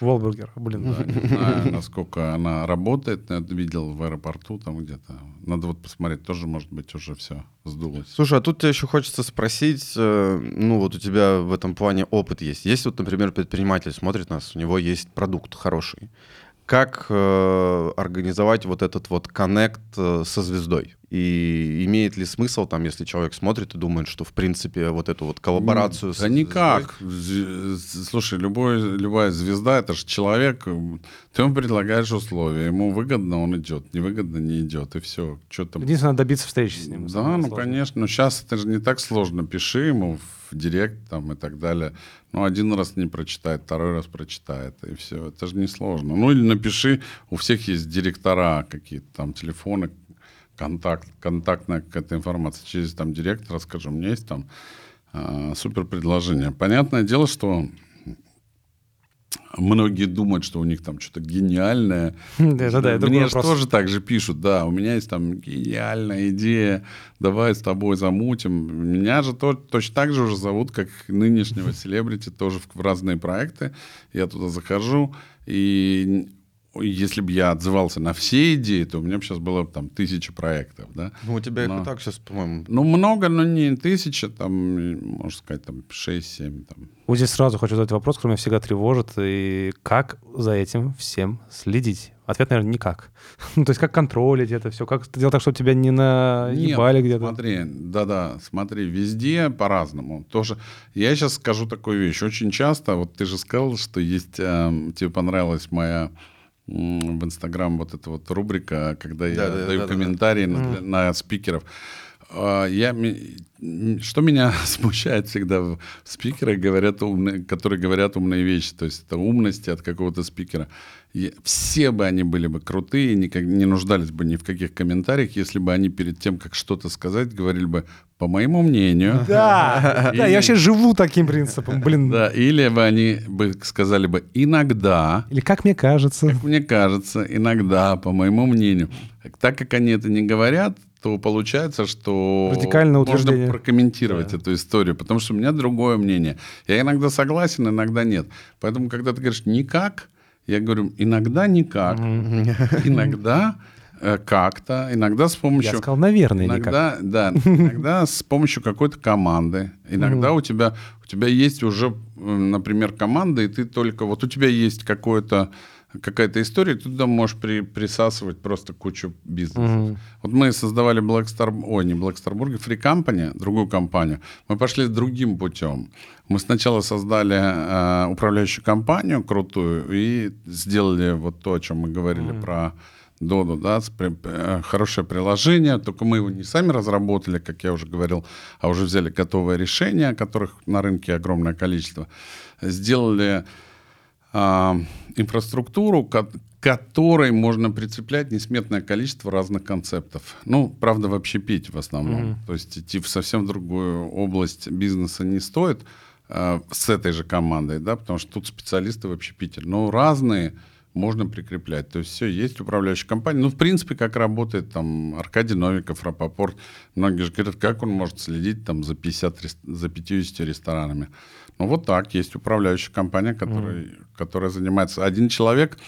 Волбургер, блин. Да, не знаю, насколько она работает. Я видел в аэропорту там где-то. Надо вот посмотреть. Тоже, может быть, уже все сдулось. Слушай, а тут тебе еще хочется спросить, э, ну вот у тебя в этом плане опыт есть. Есть вот, например, предприниматель смотрит нас, у него есть продукт хороший. Как э, организовать вот этот вот коннект э, со звездой? И имеет ли смысл там, если человек смотрит и думает, что в принципе вот эту вот коллаборацию... Да со никак. звездой- З- Слушай, любой, любая звезда, это же человек, ты ему предлагаешь условия, ему выгодно, он идет, невыгодно, не идет, и все. Что там? Единственное, надо добиться встречи с ним. Да, ну сложное. конечно. Но сейчас это же не так сложно. Пиши ему в директ там и так далее. Ну, один раз не прочитает, второй раз прочитает, и все. Это же не сложно. Ну, или напиши, у всех есть директора какие-то там, телефоны, контакт, контактная какая-то информация. Через там директора скажу, у меня есть там а, супер предложение. Понятное дело, что многие думают, что у них там что-то гениальное. *laughs* Да, да, да, Мне же тоже так же пишут, да, у меня есть там гениальная идея, давай с тобой замутим. Меня же то, точно так же уже зовут, как нынешнего *laughs* селебрити, тоже в, в разные проекты. Я туда захожу, и если бы я отзывался на все идеи, то у меня бы сейчас было там тысяча проектов, да. Ну, у тебя их Но- и так сейчас, по-моему... Ну, много, но не тысяча, там, можно сказать, там 6-7, там, Вот здесь сразу хочу задать вопрос, который меня всегда тревожит. И как за этим всем следить? Ответ, наверное, никак. *laughs* Ну, то есть как контролить это все? Как сделать так, чтобы тебя не наебали Нет, где-то? Смотри, да-да, смотри, везде по-разному. Тоже, я сейчас скажу такую вещь. Очень часто, вот ты же сказал, что есть, эм, тебе понравилась моя в Инстаграм вот эта вот рубрика, когда я Да-да-да, даю да-да-да. комментарии на, на спикеров. А, Я, что меня *laughs* смущает всегда, в- спикеры говорят умные, которые говорят умные вещи, то есть это умности от какого-то спикера. Все бы они были бы крутые, никак, не нуждались бы ни в каких комментариях, если бы они перед тем, как что-то сказать, говорили бы, по моему мнению. *laughs* Да, да, я вообще живу таким принципом, блин. Да, или бы они бы сказали бы иногда, Или как мне кажется. мне кажется, иногда, по моему мнению. Так как они это не говорят, то получается, что Радикальное утверждение. можно прокомментировать эту историю, потому что у меня другое мнение. Я иногда согласен, иногда нет. Поэтому, когда ты говоришь «никак», я говорю «иногда никак», иногда э, как-то, иногда с помощью... Я сказал, наверное, никак. Иногда, да, иногда с помощью какой-то команды. Иногда у тебя у тебя есть уже, например, команда, и ты только вот у тебя есть какое-то какая-то история, ты туда можешь при, присасывать просто кучу бизнесов. Вот мы создавали Black Star, ой, не Black Star Burger, Free Company, другую компанию. Мы пошли другим путем. Мы сначала создали э, управляющую компанию крутую и сделали вот то, о чем мы говорили про Доду, да, э, хорошее приложение, только мы его не сами разработали, как я уже говорил, а уже взяли готовое решение, которых на рынке огромное количество, сделали а, инфраструктуру, ко- которой можно прицеплять несметное количество разных концептов. Ну, правда, в общепите в основном. То есть идти в совсем другую область бизнеса не стоит а, с этой же командой, да, потому что тут специалисты в общепите. Но разные можно прикреплять. То есть все, есть управляющая компания. Ну, в принципе, как работает там Аркадий Новиков, Рапопорт. Многие же говорят, как он может следить там за, 50, рес- за 50 ресторанами. Ну, вот так. Есть управляющая компания, которая, которая занимается. Один человек,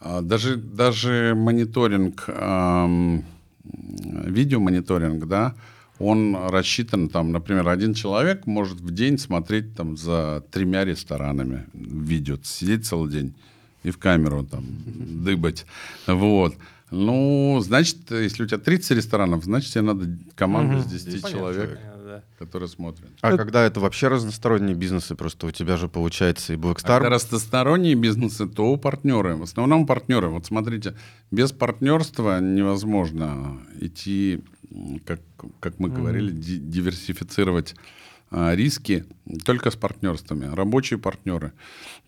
а, даже, даже мониторинг, ам, видеомониторинг, да, он рассчитан, там, например, один человек может в день смотреть там за тремя ресторанами видео, сидеть целый день и в камеру там *laughs* дыбать. Вот. Ну, значит, если у тебя 30 ресторанов, значит, тебе надо команду из 10 человек, Да. которые смотрят. А когда это вообще разносторонние бизнесы, просто у тебя же получается и Blackstar. Когда разносторонние бизнесы, то партнеры. В основном партнеры. Вот смотрите, без партнерства невозможно идти, как, как мы говорили, ди- диверсифицировать а, риски только с партнерствами. Рабочие партнеры.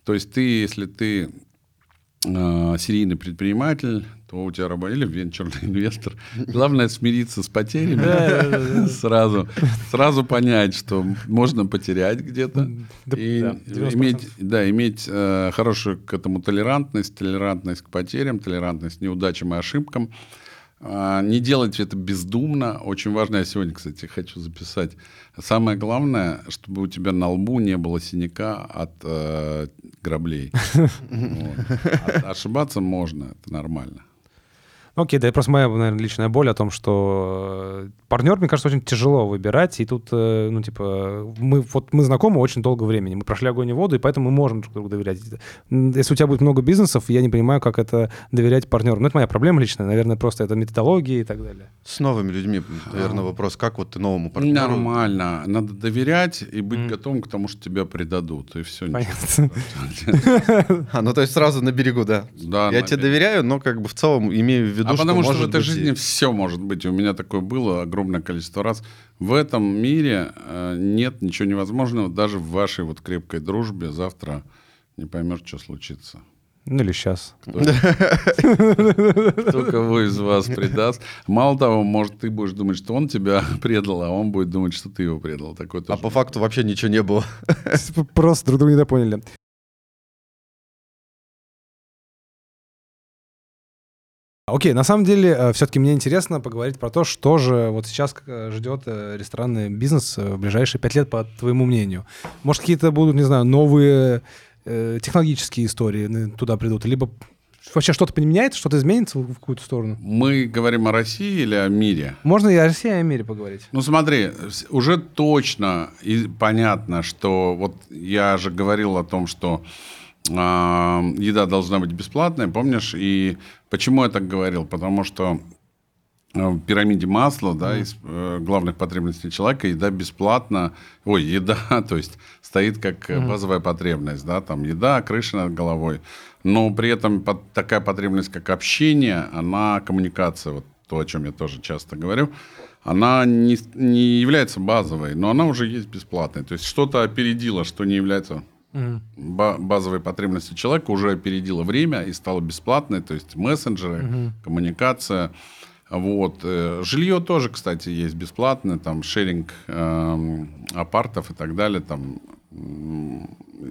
То есть ты, если ты а, серийный предприниматель, то у тебя работа или венчурный инвестор. Главное смириться с потерями, сразу, сразу понять, что можно потерять где-то, и да, 90%. иметь, да, иметь э, хорошую к этому толерантность, толерантность к потерям, толерантность к неудачам и ошибкам. А, не делайте это бездумно. Очень важно, я сегодня, кстати, хочу записать. Самое главное, чтобы у тебя на лбу не было синяка от э, граблей. *laughs* А- Ошибаться можно, это нормально. Окей, да, просто моя, наверное, личная боль о том, что партнер, мне кажется, очень тяжело выбирать, и тут, э, ну, типа, мы вот мы знакомы очень долго времени, мы прошли огонь и воду, и поэтому мы можем друг другу доверять. Если у тебя будет много бизнесов, я не понимаю, как это доверять партнеру. Ну, это моя проблема личная, наверное, просто это методология и так далее. С новыми людьми, наверное, А. вопрос, как вот ты новому партнеру... Нормально. Надо доверять и быть М. готовым к тому, что тебя предадут. И все. Понятно. *laughs* А, ну то есть сразу на берегу, да. Да, Я тебе доверяю, но как бы в целом имею в виду, А потому что в может этой быть жизни все может быть. И У меня такое было огромное количество раз. В этом мире э, нет ничего невозможного. Даже в вашей вот крепкой дружбе завтра не поймешь, что случится. Ну, или сейчас. Кто, *laughs* кто кого из вас предаст. Мало того, может, ты будешь думать, что он тебя *laughs* предал, а он будет думать, что ты его предал. Такое А по факту вообще ничего не было. Просто друг друга недопоняли. Окей, на самом деле, все-таки мне интересно поговорить про то, что же вот сейчас э, ждет э, ресторанный бизнес э, в ближайшие пять лет, по твоему мнению. Может, какие-то будут, не знаю, новые э, технологические истории э, туда придут, либо вообще что-то поменяется, что-то изменится в какую-то сторону? Мы говорим о России или о мире? Можно и о России, и о мире поговорить. Ну смотри, уже точно и понятно, что вот я же говорил о том, что еда должна быть бесплатная, помнишь? И почему я так говорил? Потому что э, в пирамиде масла, да, из э, главных потребностей человека, еда бесплатна, ой, еда, *laughs* то есть стоит как базовая потребность, да, там еда, крыша над головой, но при этом под- такая потребность, как общение, она коммуникация, вот то, о чем я тоже часто говорю, она не, не является базовой, но она уже есть бесплатной. То есть что-то опередило, что не является ба- базовой потребностью человека, уже опередило время и стало бесплатной. То есть мессенджеры, коммуникация. Вот. э, Жилье тоже, кстати, есть бесплатное, там шеринг эм, апартов и так далее, там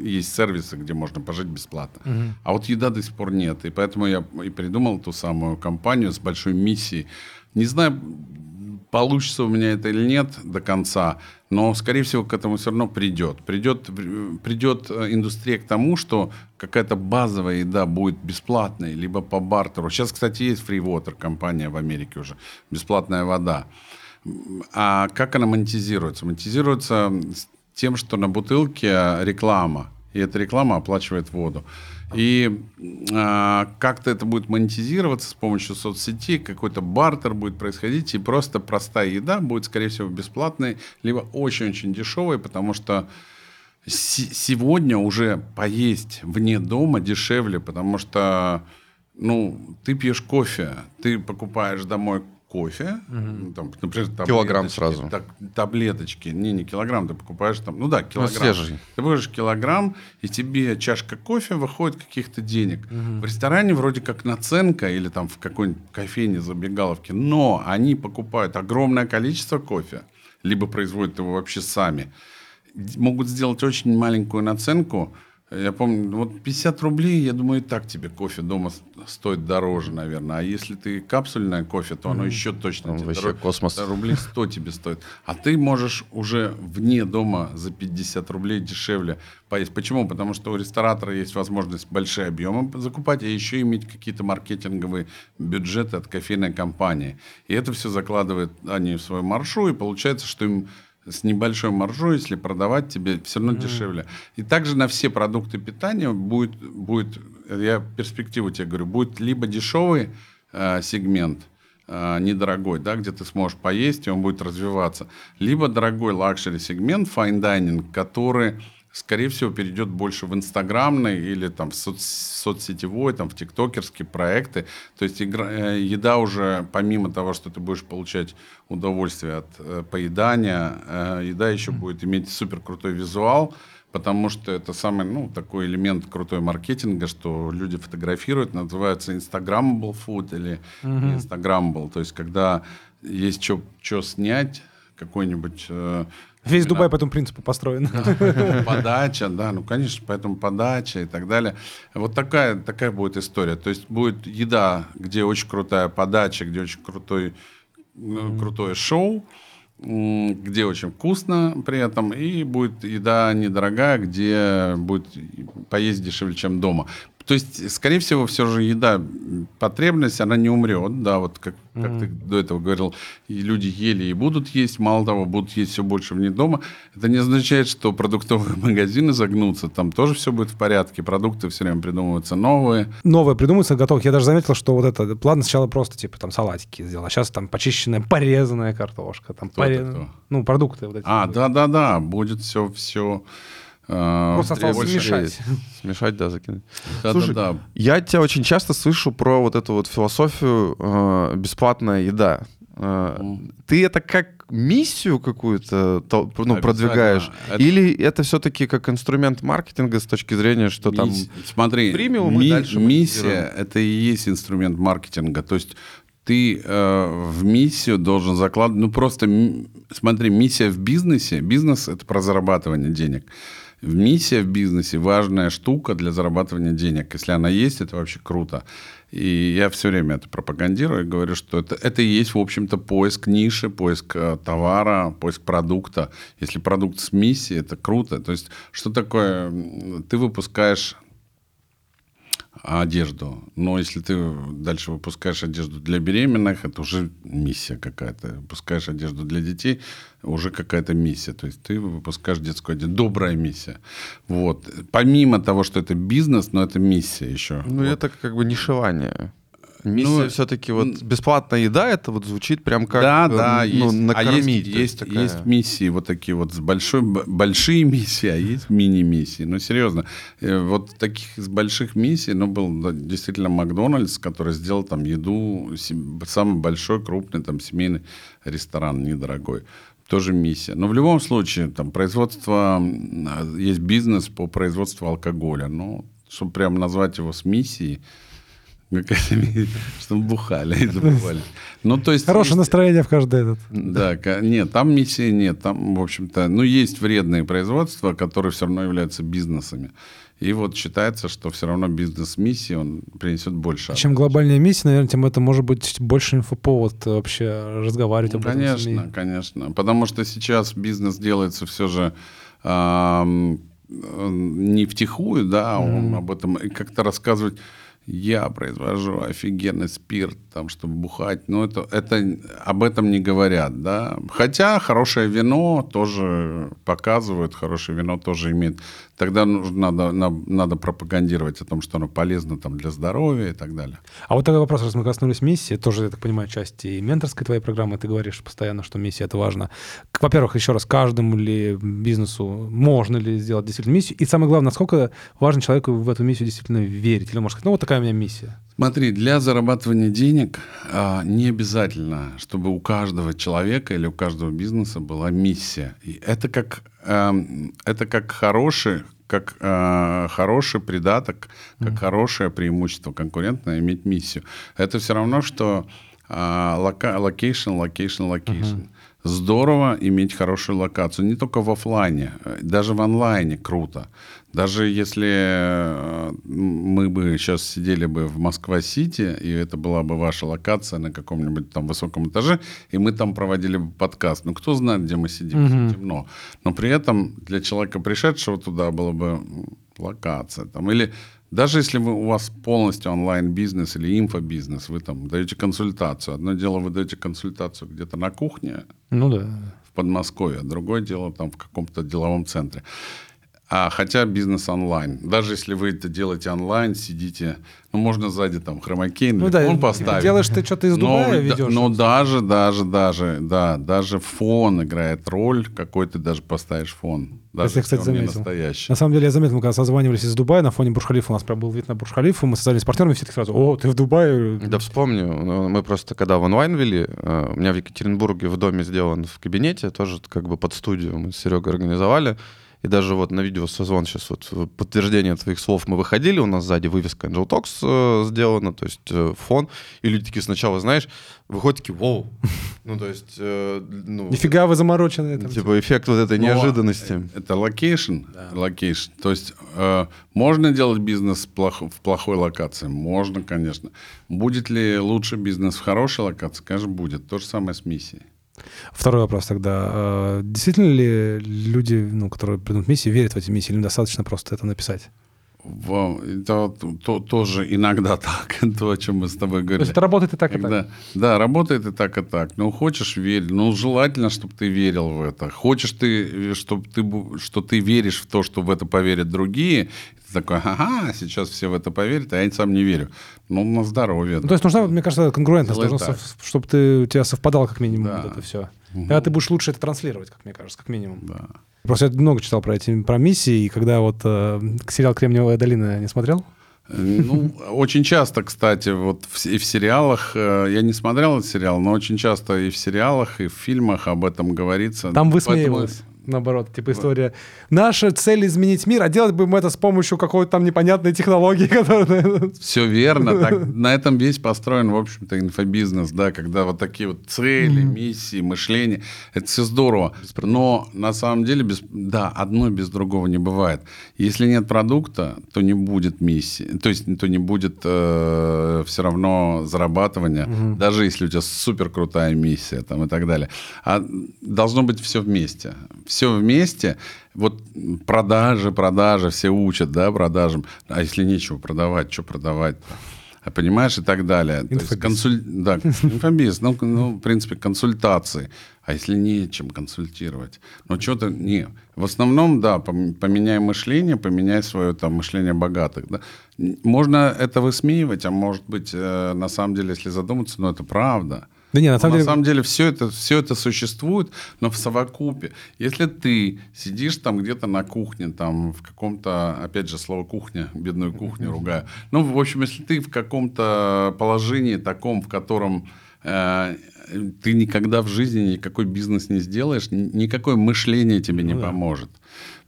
есть сервисы, где можно пожить бесплатно. А вот еда до сих пор нет. И поэтому я и придумал ту самую компанию с большой миссией. Не знаю, получится у меня это или нет до конца, но, скорее всего, к этому все равно придет. Придет, придет э, индустрия к тому, что какая-то базовая еда будет бесплатной, либо по бартеру. Сейчас, кстати, есть Free Water компания в Америке уже, бесплатная вода. А как она монетизируется? Монетизируется тем, что на бутылке реклама, и эта реклама оплачивает воду. И а, как-то это будет монетизироваться с помощью соцсетей, какой-то бартер будет происходить, и просто простая еда будет, скорее всего, бесплатной, либо очень-очень дешевой, потому что се- сегодня уже поесть вне дома дешевле, потому что ну, ты пьешь кофе, ты покупаешь домой кофе, ну, там, например, Килограмм таблеточки, сразу. так, таблеточки, не, не килограмм, ты покупаешь там, ну да, килограмм. свежий. Ты покупаешь килограмм, и тебе чашка кофе выходит каких-то денег. В ресторане вроде как наценка или там в какой-нибудь кофейне, забегаловке, но они покупают огромное количество кофе, либо производят его вообще сами. Могут сделать очень маленькую наценку. Я помню, вот 50 рублей, я думаю, и так тебе кофе дома стоит дороже, наверное. А если ты капсульное кофе, то оно еще точно Там тебе вообще дороже. космос. Рублей 100 тебе стоит. А ты можешь уже вне дома за 50 рублей дешевле поесть. Почему? Потому что у ресторатора есть возможность большие объемы закупать, а еще иметь какие-то маркетинговые бюджеты от кофейной компании. И это все закладывают они в свою маржу, и получается, что им с небольшой маржой, если продавать тебе, все равно дешевле. И также на все продукты питания будет, будет я перспективу тебе говорю, будет либо дешевый э, сегмент, э, недорогой, да, где ты сможешь поесть, и он будет развиваться, либо дорогой luxury сегмент, fine dining, который скорее всего, перейдет больше в инстаграмный или там в соц- соцсетевой, там в тиктокерские проекты. То есть игра- э, еда уже, помимо того, что ты будешь получать удовольствие от э, поедания, э, еда еще будет иметь супер крутой визуал, потому что это самый, ну, такой элемент крутой маркетинга, что люди фотографируют, называется instagrammable food или instagrammable, то есть когда есть что снять, какой-нибудь... э, Весь. Дубай по этому принципу построен. подача, да, ну, конечно, поэтому подача и так далее. Вот такая, такая будет история. То есть будет еда, где очень крутая подача, где очень крутой, ну, крутое шоу, где очень вкусно при этом, и будет еда недорогая, где будет поесть дешевле, чем дома. То есть, скорее всего, все же еда, потребность, она не умрет, да, вот как, как ты до этого говорил, и люди ели и будут есть, мало того, будут есть все больше вне дома. Это не означает, что продуктовые *laughs* магазины загнутся, там тоже все будет в порядке, продукты все время придумываются новые. Новое придумывается, готовых. Я даже заметил, что вот это, ладно, сначала просто типа там салатики сделал, а сейчас там почищенная, порезанная картошка. Там Кто это поре- кто? Ну, продукты вот эти. А, да-да-да, будет все, все... Просто осталось смешать. Смешать, да, закинуть. Слушай, Да-да-да. Я тебя очень часто слышу про вот эту вот философию э, бесплатная еда. Э, Ты это как миссию какую-то то- ну, продвигаешь? Это- Или это все-таки как инструмент маркетинга с точки зрения, что там... Мисс- Смотри, премиум и ми- дальше миссия это и есть инструмент маркетинга. То есть ты э, в миссию должен закладывать. Ну просто смотри, миссия в бизнесе. Бизнес это про зарабатывание денег. Миссия в бизнесе важная штука для зарабатывания денег. Если она есть, это вообще круто. И я все время это пропагандирую и говорю, что это, это и есть, в общем-то, поиск ниши, поиск э, товара, поиск продукта. Если продукт с миссией, это круто. То есть, что такое? Ты выпускаешь одежду. Но если ты дальше выпускаешь одежду для беременных, это уже миссия какая-то. Выпускаешь одежду для детей, уже какая-то миссия. То есть ты выпускаешь детскую одежду. Добрая миссия. Вот. Помимо того, что это бизнес, но это миссия еще. Ну, Вот. это как бы нишевание. Миссия Ну, все-таки вот бесплатная еда, это вот звучит прям как да, э, да, ну, есть. накормить. А есть, есть, такая- есть миссии вот такие вот с большой, большие миссии, а есть мини-миссии. Ну, серьезно. Э, Вот таких из больших миссий, ну, был да, действительно Макдональдс, который сделал там еду, самый большой, крупный там семейный ресторан, недорогой. Тоже миссия. Но в любом случае, там, производство, а, есть бизнес по производству алкоголя. Ну, чтобы прям назвать его с миссией, чтобы бухали и забывали. Ну, то есть... Хорошее настроение в каждый этот. да, нет, там миссии нет. Там, в общем-то, ну, есть вредные производства, которые все равно являются бизнесами. И вот считается, что все равно бизнес-миссии, он принесет больше. Чем глобальнее миссия, наверное, тем это может быть больше инфоповод вообще разговаривать Ну, об этом. в СМИ. конечно, конечно. Потому что сейчас бизнес делается все же э, не втихую, да, он об этом как-то рассказывать. Я произвожу офигенный спирт, там, чтобы бухать. Но это, это об этом не говорят, да. Хотя хорошее вино тоже показывают, хорошее вино тоже имеет. Тогда нужно, надо, на- надо пропагандировать о том, что оно полезно там, для здоровья и так далее. А вот такой вопрос, раз мы коснулись миссии, тоже, я так понимаю, часть и менторской твоей программы, ты говоришь постоянно, что миссия — это важно. Во-первых, еще раз, каждому ли бизнесу можно ли сделать действительно миссию? И самое главное, насколько важно человеку в эту миссию действительно верить? Или он может сказать, ну вот такая у меня миссия. Смотри, для зарабатывания денег а, не обязательно, чтобы у каждого человека или у каждого бизнеса была миссия. И это как, эм, это как хороший, как э, хороший придаток, как хорошее преимущество конкурентное иметь миссию. Это все равно, что а, location, location, location. Здорово иметь хорошую локацию, не только в офлайне, э, даже в онлайне круто. Даже если э, мы бы сейчас сидели бы в Москва-Сити, и это была бы ваша локация на каком-нибудь там высоком этаже, и мы там проводили бы подкаст. Ну, кто знает, где мы сидим, Мгм. темно. Но при этом для человека, пришедшего туда, была бы локация. Там, или даже если вы, у вас полностью онлайн-бизнес или инфобизнес, вы там даете консультацию. Одно дело, вы даете консультацию где-то на кухне, Ну да. в Подмосковье, а другое дело там в каком-то деловом центре. А хотя бизнес онлайн. Даже если вы это делаете онлайн, сидите, ну, можно сзади там хромакей, Ну да, он поставить. делаешь ты что-то из Но, Дубая, да- ведешь. но даже, даже, даже, да, даже фон играет роль, какой ты даже поставишь фон. Даже я, кстати, если он не заметил. настоящий. На самом деле, я заметил, мы когда созванивались из Дубая на фоне Бурж-Халифа, у нас прям был вид на Бурж-Халифу, мы созвались с партнерами, все таки сразу, о, ты в Дубае? Да вспомню, ну, мы просто когда в онлайн вели, э, у меня в Екатеринбурге в доме сделан в кабинете, тоже как бы под студию мы с Серегой организовали, И даже вот на видео созвон сейчас вот э, подтверждение твоих слов мы выходили, у нас сзади вывеска Angel Talks э, сделана, то есть э, фон, и люди такие сначала, знаешь, выходят такие, вау, ну то есть, э, ну... Нифига вы замороченные. Там, Типа эффект вот этой Но неожиданности. Это location, location. То есть э, можно делать бизнес плох- в плохой локации? Можно, конечно. Будет ли лучше бизнес в хорошей локации? Конечно, будет. То же самое с миссией. Второй вопрос тогда. Э, Действительно ли люди, ну, которые придут в миссии, верят в эти миссии, или достаточно просто это написать? Это то- тоже иногда *laughs* так, то, о чем мы с тобой То говорили. есть это работает и так, и Когда- так. Да, работает и так, и так. Ну, хочешь верь. Ну, желательно, чтобы ты верил в это. Хочешь ты, чтобы ты, что ты веришь в то, что в это поверят другие. Такой, ага, сейчас все в это поверят, а я сам не верю. Ну, на здоровье. Ну, то есть нужна, вот, мне кажется, конгруентность, Делай должна так. сов- чтобы ты, у тебя совпадало как минимум Да. вот это все. Тогда ты будешь лучше это транслировать, как мне кажется, как минимум. Да. Просто я много читал про эти про миссии, и когда вот э, сериал «Кремниевая долина» не смотрел? Ну, очень часто, кстати, вот в, и в сериалах, э, я не смотрел этот сериал, но очень часто и в сериалах, и в фильмах об этом говорится. Там Поэтому- высмеивалось. Наоборот, типа история. Наша цель изменить мир, а делать бы мы это с помощью какой-то там непонятной технологии, *laughs* которая... Все верно. *laughs* Так, на этом весь построен, в общем-то, инфобизнес, да, когда вот такие вот цели, миссии, мышление, это все здорово. Но на самом деле, без, да, одно без другого не бывает. Если нет продукта, то не будет миссии, то есть то не будет все равно зарабатывания, даже если у тебя супер крутая миссия там и так далее. А должно быть все вместе. Все вместе. Вот продажи, продажи, все учат, да, продажам. А если нечего продавать, что продавать? А Понимаешь, и так далее. То есть Инфобиз. консуль- Да, инфобиз, ну, ну, в принципе, консультации. А если нечем консультировать? Ну, что-то не. В основном, да, пом- поменяй мышление, поменяй свое там мышление богатых. Да. Можно это высмеивать, а может быть, э, на самом деле, если задуматься, ну, это правда. Да не, на самом на деле... самом деле все это, все это существует, но в совокупе. Если ты сидишь там где-то на кухне, там в каком-то, опять же, слово кухня, бедную кухню ругаю. Ну, в общем, если ты в каком-то положении таком, в котором э, ты никогда в жизни никакой бизнес не сделаешь, ни- никакое мышление тебе не поможет.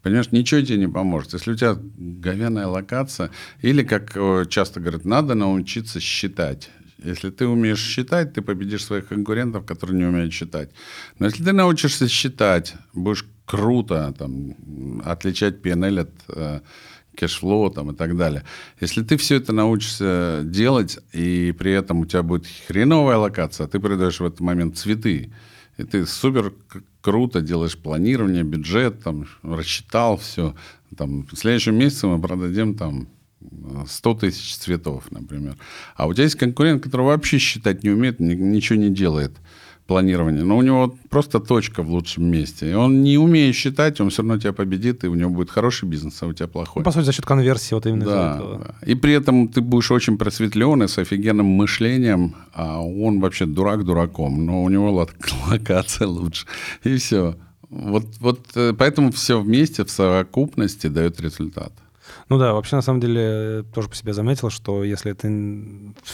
Понимаешь, ничего тебе не поможет. Если у тебя говяная локация, или, как э, часто говорят, надо научиться считать. Если ты умеешь считать, ты победишь своих конкурентов, которые не умеют считать. Но если ты научишься считать, будешь круто там, отличать P&L от э, cash flow там, и так далее. Если ты все это научишься делать, и при этом у тебя будет хреновая локация, ты придаешь в этот момент цветы, и ты супер круто делаешь планирование, бюджет, там, рассчитал все. Там, в следующем месяце мы продадим там 100 тысяч цветов, например. А у тебя есть конкурент, который вообще считать не умеет, ни- ничего не делает планирование. Но у него просто точка в лучшем месте. И он не умеет считать, он все равно тебя победит, и у него будет хороший бизнес, а у тебя плохой. Ну, по сути, за счет конверсии вот именно Да, этого. да. И при этом ты будешь очень просветленный, с офигенным мышлением, а он вообще дурак дураком, но у него лок- *laughs* локация лучше. И все. Вот, вот э, поэтому все вместе в совокупности дает результат. Ну да, вообще, на самом деле, тоже по себе заметил, что если это...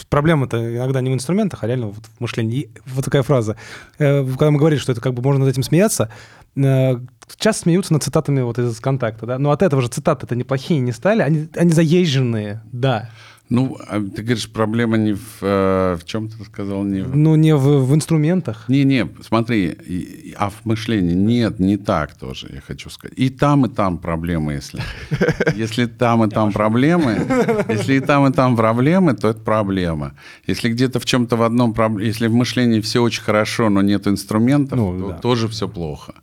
Проблема-то иногда не в инструментах, а реально вот в мышлении. Вот такая фраза. Э, Когда мы говорили, что это как бы можно над этим смеяться, э, часто смеются над цитатами вот из контакта, да? Но от этого же цитаты-то неплохие не стали, они, они заезженные, да. Ну, а ты говоришь, проблема не в, э, в чем ты сказал, не в... Ну, не в, в инструментах. Не-не, смотри, а в мышлении нет, не так тоже, я хочу сказать. И там, и там проблемы, если. *laughs* Если там, и там проблемы, *laughs* если и там, и там проблемы, то это проблема. Если где-то в чем-то в одном, если в мышлении все очень хорошо, но нет инструментов, Ну, то тоже все плохо.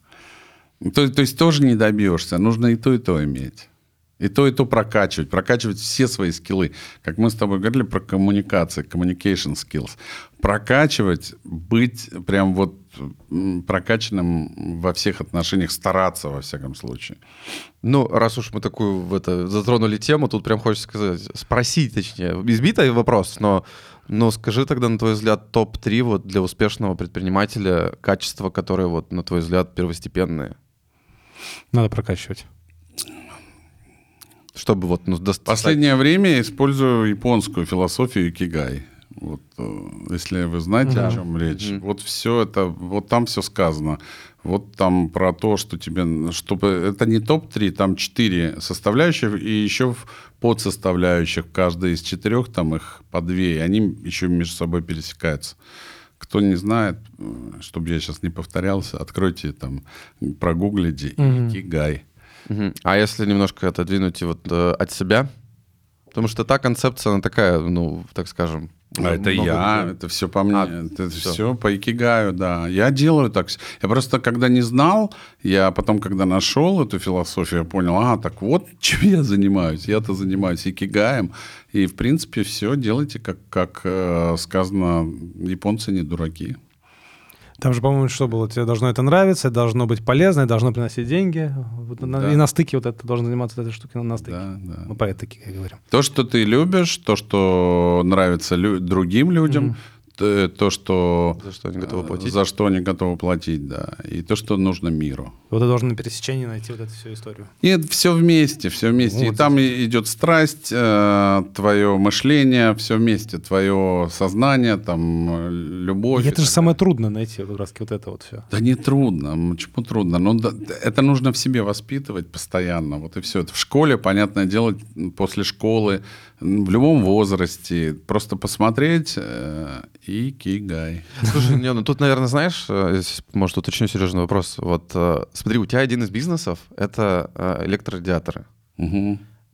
То, то есть тоже не добьешься, нужно и то, и то иметь. И то, и то прокачивать, прокачивать все свои скиллы. Как мы с тобой говорили про коммуникации, communication skills. Прокачивать, быть прям вот прокачанным во всех отношениях, стараться во всяком случае. Ну, раз уж мы такую в это затронули тему, тут прям хочется сказать, спросить, точнее, избитый вопрос, но, но скажи тогда, на твой взгляд, топ-3 вот для успешного предпринимателя качества, которые, вот, на твой взгляд, первостепенные, Надо прокачивать. Чтобы вот, ну, дост- В последнее время я использую японскую философию икигай. Вот, э, если вы знаете, Да. о чем речь, Мгм. вот все это, вот там все сказано. Вот там про то, что тебе, чтобы это не топ-3, там четыре составляющих и еще в подсоставляющих, каждая из четырех, там их по две, и они еще между собой пересекаются. Кто не знает, чтобы я сейчас не повторялся, откройте там, прогуглите Мгм. Икигай. Мгм. А если немножко отодвинуть вот э, от себя? Потому что та концепция, она такая, ну, так скажем... А это много я, где- это все по мне, А, это всё. все по икигаю, да. Я делаю так. Я просто, когда не знал, я потом, когда нашел эту философию, я понял, а, так вот, чем я занимаюсь. Я-то занимаюсь икигаем. И, в принципе, все делайте, как, как э, сказано, японцы не дураки. Там же, по-моему, что было? Тебе должно это нравиться, должно быть полезно, должно приносить деньги. Вот Да. И на стыке вот это должен заниматься этой штукой на стыке. Да, да. Мы про это такие говорим. То, что ты любишь, то, что нравится лю- другим людям, т- то, что... За что они готовы э, платить. За что они готовы платить, да. И то, что нужно миру. Вот ты должен на пересечении найти вот эту всю историю. Нет, все вместе, все вместе. Вот и там и идет страсть, э, твое мышление, все вместе, твое сознание, там э, любовь. И и это же самое трудное найти как раз вот это вот все. Да не трудно, почему трудно? Ну, да, это нужно в себе воспитывать постоянно, вот и все. Это в школе, понятное дело, после школы, в любом возрасте, просто посмотреть э, и кигай. Слушай, не, ну тут, наверное, знаешь, э, может, уточню серьезный вопрос. Вот э, смотри, у тебя один из бизнесов — это э, электрорадиаторы,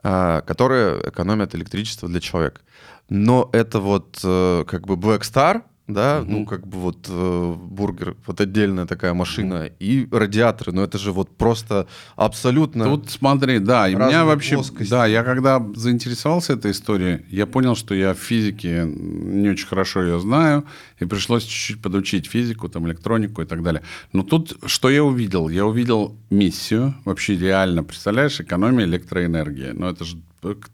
э, которые экономят электричество для человека. Но это вот э, как бы Black Star, да, Мгм. ну как бы вот э, бургер, вот отдельная такая машина, и радиаторы, но это же вот просто абсолютно... Тут смотри, да, и меня вообще, плоскости. да, я когда заинтересовался этой историей, я понял, что я в физике не очень хорошо ее знаю, и пришлось чуть-чуть подучить физику, там, электронику и так далее. Но тут что я увидел? Я увидел миссию, вообще реально, представляешь, экономия электроэнергии. Но это же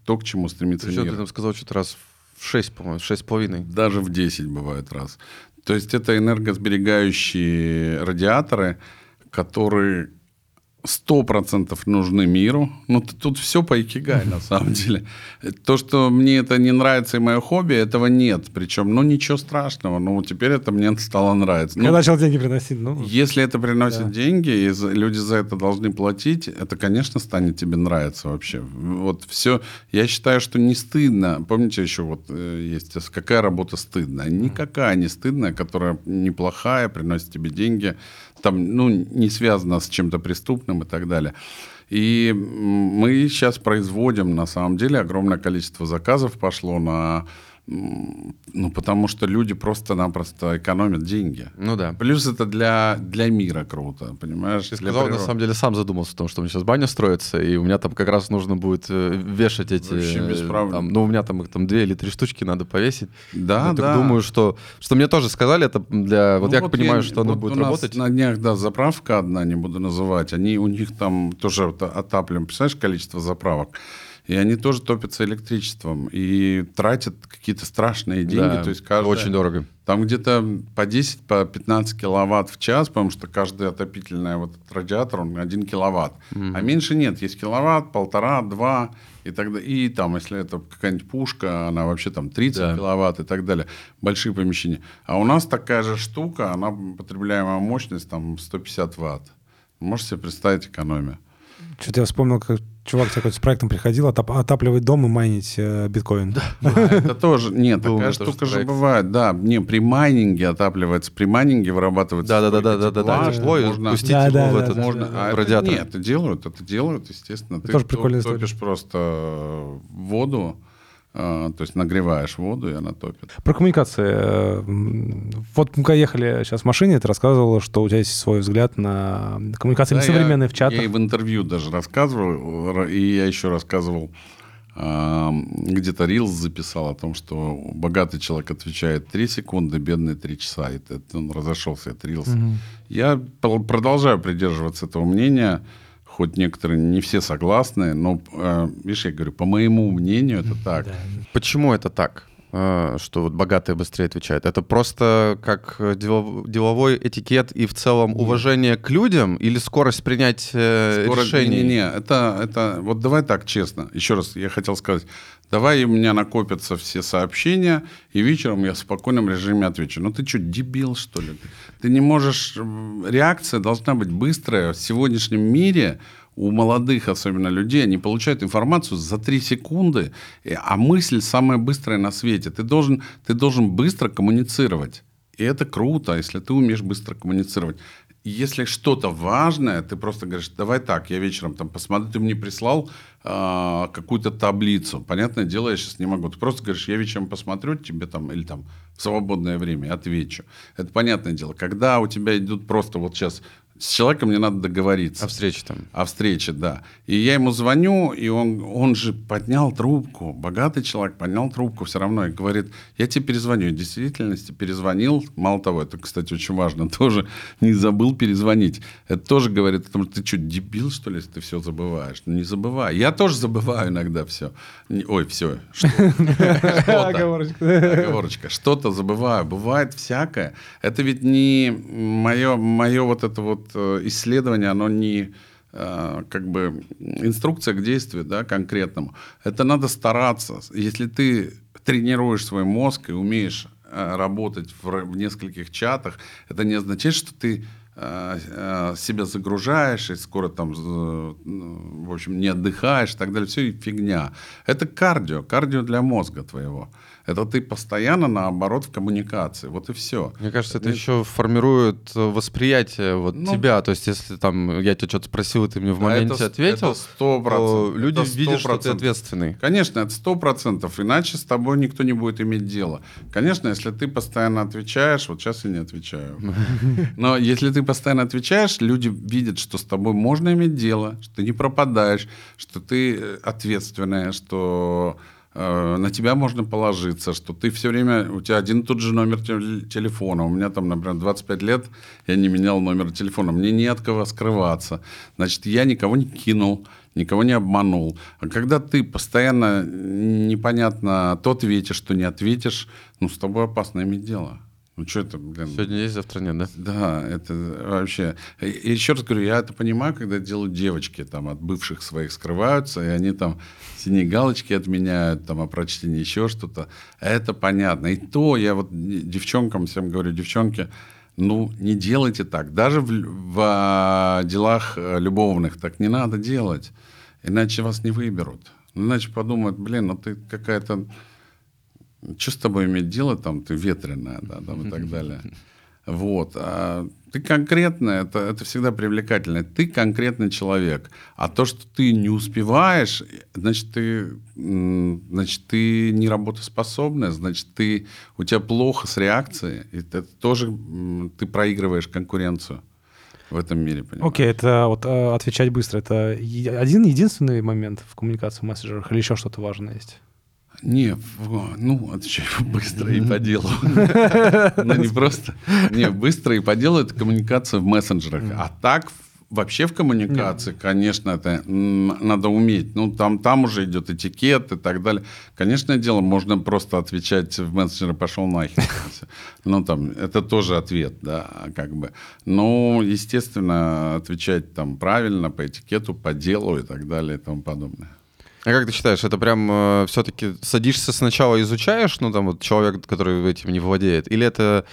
то, к чему стремится Причем мир. ты там сказал что-то раз в 6, по-моему, шесть с половиной. Даже в 10 бывает раз. То есть это энергосберегающие радиаторы, которые сто процентов нужны миру. Ну, тут все по икигай, на самом деле. То, что мне это не нравится и мое хобби, этого нет. Причем, ну, ничего страшного. Ну, теперь это мне стало нравиться. Ну, Я начал деньги приносить, ну... если это приносит Да. деньги, и люди за это должны платить, это, конечно, станет тебе нравиться вообще. Вот все. Я считаю, что не стыдно. Помните еще вот э, есть какая работа стыдная? Никакая не стыдная, которая неплохая, приносит тебе деньги, там, ну, не связана с чем-то преступным и так далее. И мы сейчас производим, на самом деле, огромное количество заказов пошло на... Ну, потому что люди просто-напросто экономят деньги. Ну да. Плюс это для, для мира круто, понимаешь? Для сказал, на природы. самом деле, сам задумался о том, что у меня сейчас баня строится, и у меня там как раз нужно будет э, вешать эти... Вообще без э, проблем. там, ну, у меня там их там две или три штучки надо повесить. Да, Я да. думаю, что... Что мне тоже сказали, это для... Вот Ну, я понимаю, я- что оно вот будет у нас работать. На днях, да, заправка одна, не буду называть. Они, у них там тоже вот отапливаем, представляешь, количество заправок. И они тоже топятся электричеством и тратят какие-то страшные деньги. Да, То есть каждая- Очень дорого. Там где-то по 10, по 15 киловатт в час, потому что каждый отопительный вот этот радиатор, он 1 киловатт. А меньше нет. Есть киловатт, полтора, два. И, тогда, и там, если это какая-нибудь пушка, она вообще там 30 Да. киловатт и так далее. Большие помещения. А у нас такая же штука, она потребляемая мощность там 150 ватт. Можете себе представить экономию? Что-то я вспомнил, как чувак такой с проектом приходил отап- отапливать дом и майнить э, биткоин. *laughs* Это тоже... Нет, такая штука же бывает. Да, не, при майнинге отапливается. При майнинге вырабатывается... Тепла, тепло, и пустить Да, его да, в да, этот... да, Можно, да. а это радиатор. нет, это делают, это делают, естественно. Ты топишь просто э, воду, то есть нагреваешь воду, и она топит. Про коммуникации. э, Вот мы ехали сейчас в машине, ты рассказывала, что у тебя есть свой взгляд на коммуникации Да, несовременные я- в чатах. Я и в интервью даже рассказывал, и я еще рассказывал, э, где-то Рилс записал о том, что богатый человек отвечает 3 секунды, бедный 3 часа. И это, он разошелся от Рилс. Мгм. Я продолжаю придерживаться этого мнения, хоть некоторые не все согласны, но, э, видишь, я говорю, по моему мнению, это так. Да. Почему это так? Э, что вот богатые быстрее отвечают? Это просто как э, делов- деловой этикет и в целом уважение к людям или скорость принятия Скоро- решений? Не-не-не, это, это... Вот давай так, честно. Еще раз, я хотел сказать. Давай у меня накопятся все сообщения, и вечером я в спокойном режиме отвечу. Ну ты что, дебил, что ли? Ты не можешь... Реакция должна быть быстрая. В сегодняшнем мире у молодых, особенно людей, они получают информацию за 3 секунды, а мысль самая быстрая на свете. Ты должен, ты должен быстро коммуницировать. И это круто, если ты умеешь быстро коммуницировать. Если что-то важное, ты просто говоришь, давай так, я вечером там посмотрю, ты мне прислал а, какую-то таблицу. Понятное дело, я сейчас не могу. Ты просто говоришь, я вечером посмотрю тебе там, или там в свободное время отвечу. Это понятное дело. Когда у тебя идут просто вот сейчас с человеком мне надо договориться. О встрече там. О встрече, да. И я ему звоню, и он, он же поднял трубку. Богатый человек поднял трубку все равно и говорит, я тебе перезвоню. В действительности перезвонил. Мало того, это, кстати, очень важно, *laughs* тоже не забыл перезвонить. Это тоже говорит о том, что ты что, дебил, что ли, если ты все забываешь? Ну, не забывай. Я тоже забываю иногда все. Ой, все. *laughs* Оговорочка. Что-то забываю. Бывает всякое. Это ведь не мое, мое вот это вот исследование, оно не э, как бы инструкция к действию, да, конкретному. Это надо стараться. Если ты тренируешь свой мозг и умеешь э, работать в, в нескольких чатах, это не означает, что ты э, э, себя загружаешь и скоро там, э, ну, в общем, не отдыхаешь и так далее. Все фигня. Это кардио, кардио для мозга твоего. Это ты постоянно, наоборот, в коммуникации. Вот и все. Мне кажется, это еще формирует э, восприятие вот Ну, тебя. То есть, если там я тебя что-то спросил, и ты мне в моменте это ответил, это сто то процентов. люди Это сто видят, что ты ответственный. Конечно, это сто процентов. Иначе с тобой никто не будет иметь дело. Конечно, если ты постоянно отвечаешь, вот сейчас я не отвечаю. *laughs* Но если ты постоянно отвечаешь, люди видят, что с тобой можно иметь дело, что ты не пропадаешь, что ты э, ответственная, что на тебя можно положиться, что ты все время, у тебя один и тот же номер тел- телефона. У меня там, например, 25 лет, я не менял номер телефона. Мне не от кого скрываться. Значит, я никого не кинул, никого не обманул. А когда ты постоянно непонятно, то ответишь, то не ответишь, ну, с тобой опасно иметь дело. Ну, что это, блин? Сегодня есть, завтра нет, да? Да, это вообще... И еще раз говорю, я это понимаю, когда делают девочки, там, от бывших своих скрываются, и они там синие галочки отменяют, там, о прочтении еще что-то. Это понятно. И то я вот девчонкам всем говорю, девчонки, ну, не делайте так. Даже в, в а, делах э, любовных так не надо делать. Иначе вас не выберут. Иначе подумают, блин, ну ты какая-то что с тобой иметь дело, там, ты ветреная, да, там, и так далее. *laughs* Вот. А ты конкретная, это, это всегда привлекательно. Ты конкретный человек. А то, что ты не успеваешь, значит, ты, значит, ты не работоспособная, значит, ты, у тебя плохо с реакцией. И это тоже ты проигрываешь конкуренцию в этом мире, понимаешь? Окей, это вот э, отвечать быстро. Это один единственный момент в коммуникации в мессенджерах или еще что-то важное есть? Не, ну, отвечай *laughs* быстро и по делу. *laughs* Ну, не просто. Не, быстро и по делу это коммуникация в мессенджерах. А так вообще в коммуникации, конечно, это надо уметь. Ну, там, там уже идет этикет и так далее. Конечно дело, можно просто отвечать в мессенджере «пошел нахер». *laughs* Ну, там, это тоже ответ, да, как бы. Но, естественно, отвечать там правильно, по этикету, по делу и так далее и тому подобное. А как ты считаешь, это прям все-таки садишься сначала изучаешь, ну там вот человек, который этим не владеет, или это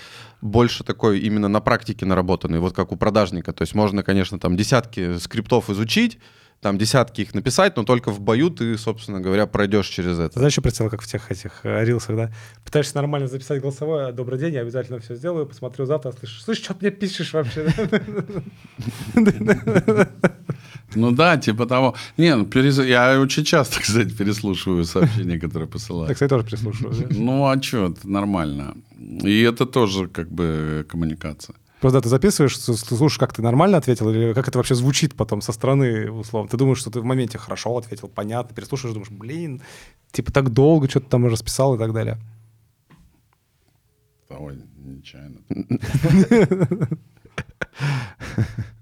больше такой именно на практике наработанный, вот как у продажника? То есть можно, конечно, там десятки скриптов изучить, там десятки их написать, но только в бою ты, собственно говоря, пройдешь через это. Знаешь, еще представил, как в тех этих э, рилсах, да? Пытаешься нормально записать голосовое, добрый день, я обязательно все сделаю, посмотрю завтра, слышишь, слышь, что ты мне пишешь вообще? *laughs* *laughs* *laughs* Ну да, типа того. Не, ну, перез- я очень часто, *laughs* кстати, переслушиваю сообщения, которые посылают. кстати, тоже прислушиваю. да. Ну а что, это нормально. И это тоже как бы коммуникация. Просто да, ты записываешь, слушаешь, как ты нормально ответил, или как это вообще звучит потом со стороны, условно. Ты думаешь, что ты в моменте хорошо ответил, понятно, переслушаешь, думаешь, блин, типа так долго что-то там расписал и так далее. Ой, нечаянно. *laughs*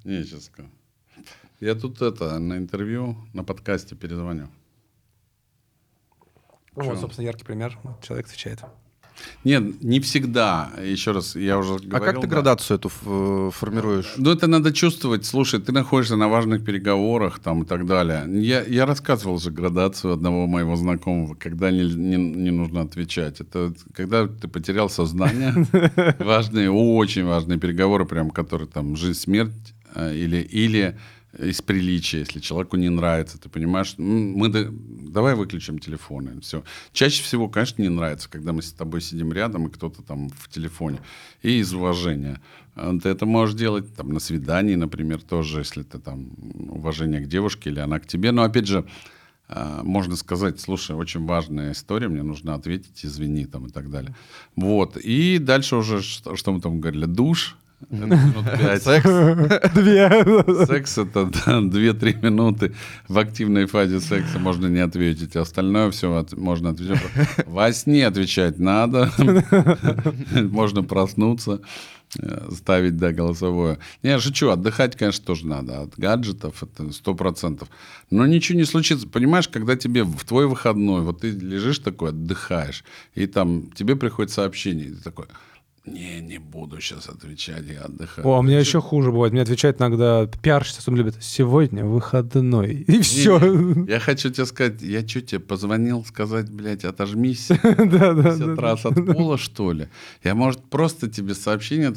Не, сейчас скажу. Я тут это, на интервью, на подкасте перезвоню. Ну, вот, собственно, яркий пример. Человек отвечает. Нет, не всегда. Еще раз, я уже говорил. А как ты да. градацию эту ф- формируешь? Ну, это надо чувствовать. Слушай, ты находишься на важных переговорах там и так далее. Я, я рассказывал же градацию одного моего знакомого, когда не, не, не нужно отвечать. Это когда ты потерял сознание. *laughs* Важные, очень важные переговоры, прям, которые там жизнь-смерть э, или, или из приличия, если человеку не нравится, ты понимаешь, мы да- давай выключим телефоны, все. Чаще всего, конечно, не нравится, когда мы с тобой сидим рядом и кто-то там в телефоне, и из уважения. А Ты это можешь делать там на свидании, например, тоже, если ты там уважение к девушке или она к тебе. Но опять же, а, можно сказать, слушай, очень важная история, мне нужно ответить, извини, там и так далее. Вот. И дальше уже, что, что мы там говорили, душ, это минут пять. Секс? *laughs* Две. Секс это да, 2-3 минуты в активной фазе секса можно не ответить. Остальное все можно ответить. Во сне отвечать надо. *laughs* Можно проснуться, э, ставить, да, голосовое. Не, шучу, отдыхать, конечно, тоже надо. От гаджетов это сто процентов. Но ничего не случится. Понимаешь, когда тебе в твой выходной, вот ты лежишь такой, отдыхаешь, и там тебе приходит сообщение, и ты такой, не, не буду сейчас отвечать, я отдыхаю. О, а у меня еще хуже бывает. Мне отвечает иногда пиарщица, он любит «сегодня выходной». И все. Не-не, Я хочу тебе сказать, я что тебе позвонил сказать, блядь, отожмись *laughs* Да, да, 50 да. раз от пола, что ли? Я, может, просто тебе сообщение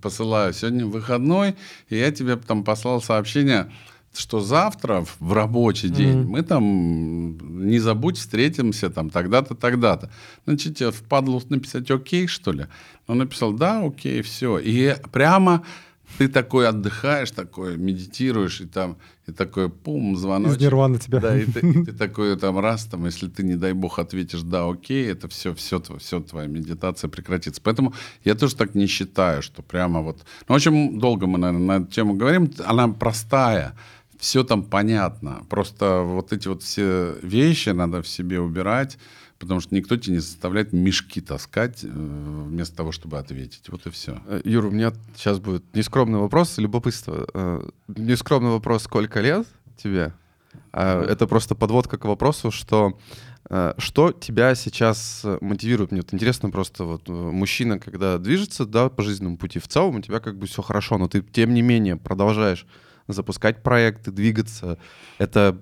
посылаю. Сегодня выходной, и я тебе там послал сообщение, что завтра в- в рабочий день Мгм. мы там, не забудь, встретимся там тогда-то, тогда-то. Значит, тебе впадло написать окей, что ли? Он написал, да, окей, все. И прямо ты такой отдыхаешь, такой медитируешь, и там, и такой, пум, Из звоночек. нирваны тебя. Да, и ты, и ты такой там раз, там, если ты, не дай бог, ответишь «да, окей», это все, все, все твоя медитация прекратится. Поэтому я тоже так не считаю, что прямо вот... Ну, очень долго мы, наверное, на эту тему говорим. Она простая, все там понятно. Просто вот эти вот все вещи надо в себе убирать, потому что никто тебе не заставляет мешки таскать э, вместо того, чтобы ответить. Вот и все. Э, Юр, у меня сейчас будет нескромный вопрос, любопытство. Э, Нескромный вопрос, сколько лет тебе? А, Это просто подводка к вопросу, что что тебя сейчас мотивирует? Мне вот интересно просто вот мужчина, когда движется, да, по жизненному пути, в целом у тебя как бы все хорошо, но ты тем не менее продолжаешь запускать проекты, двигаться. Это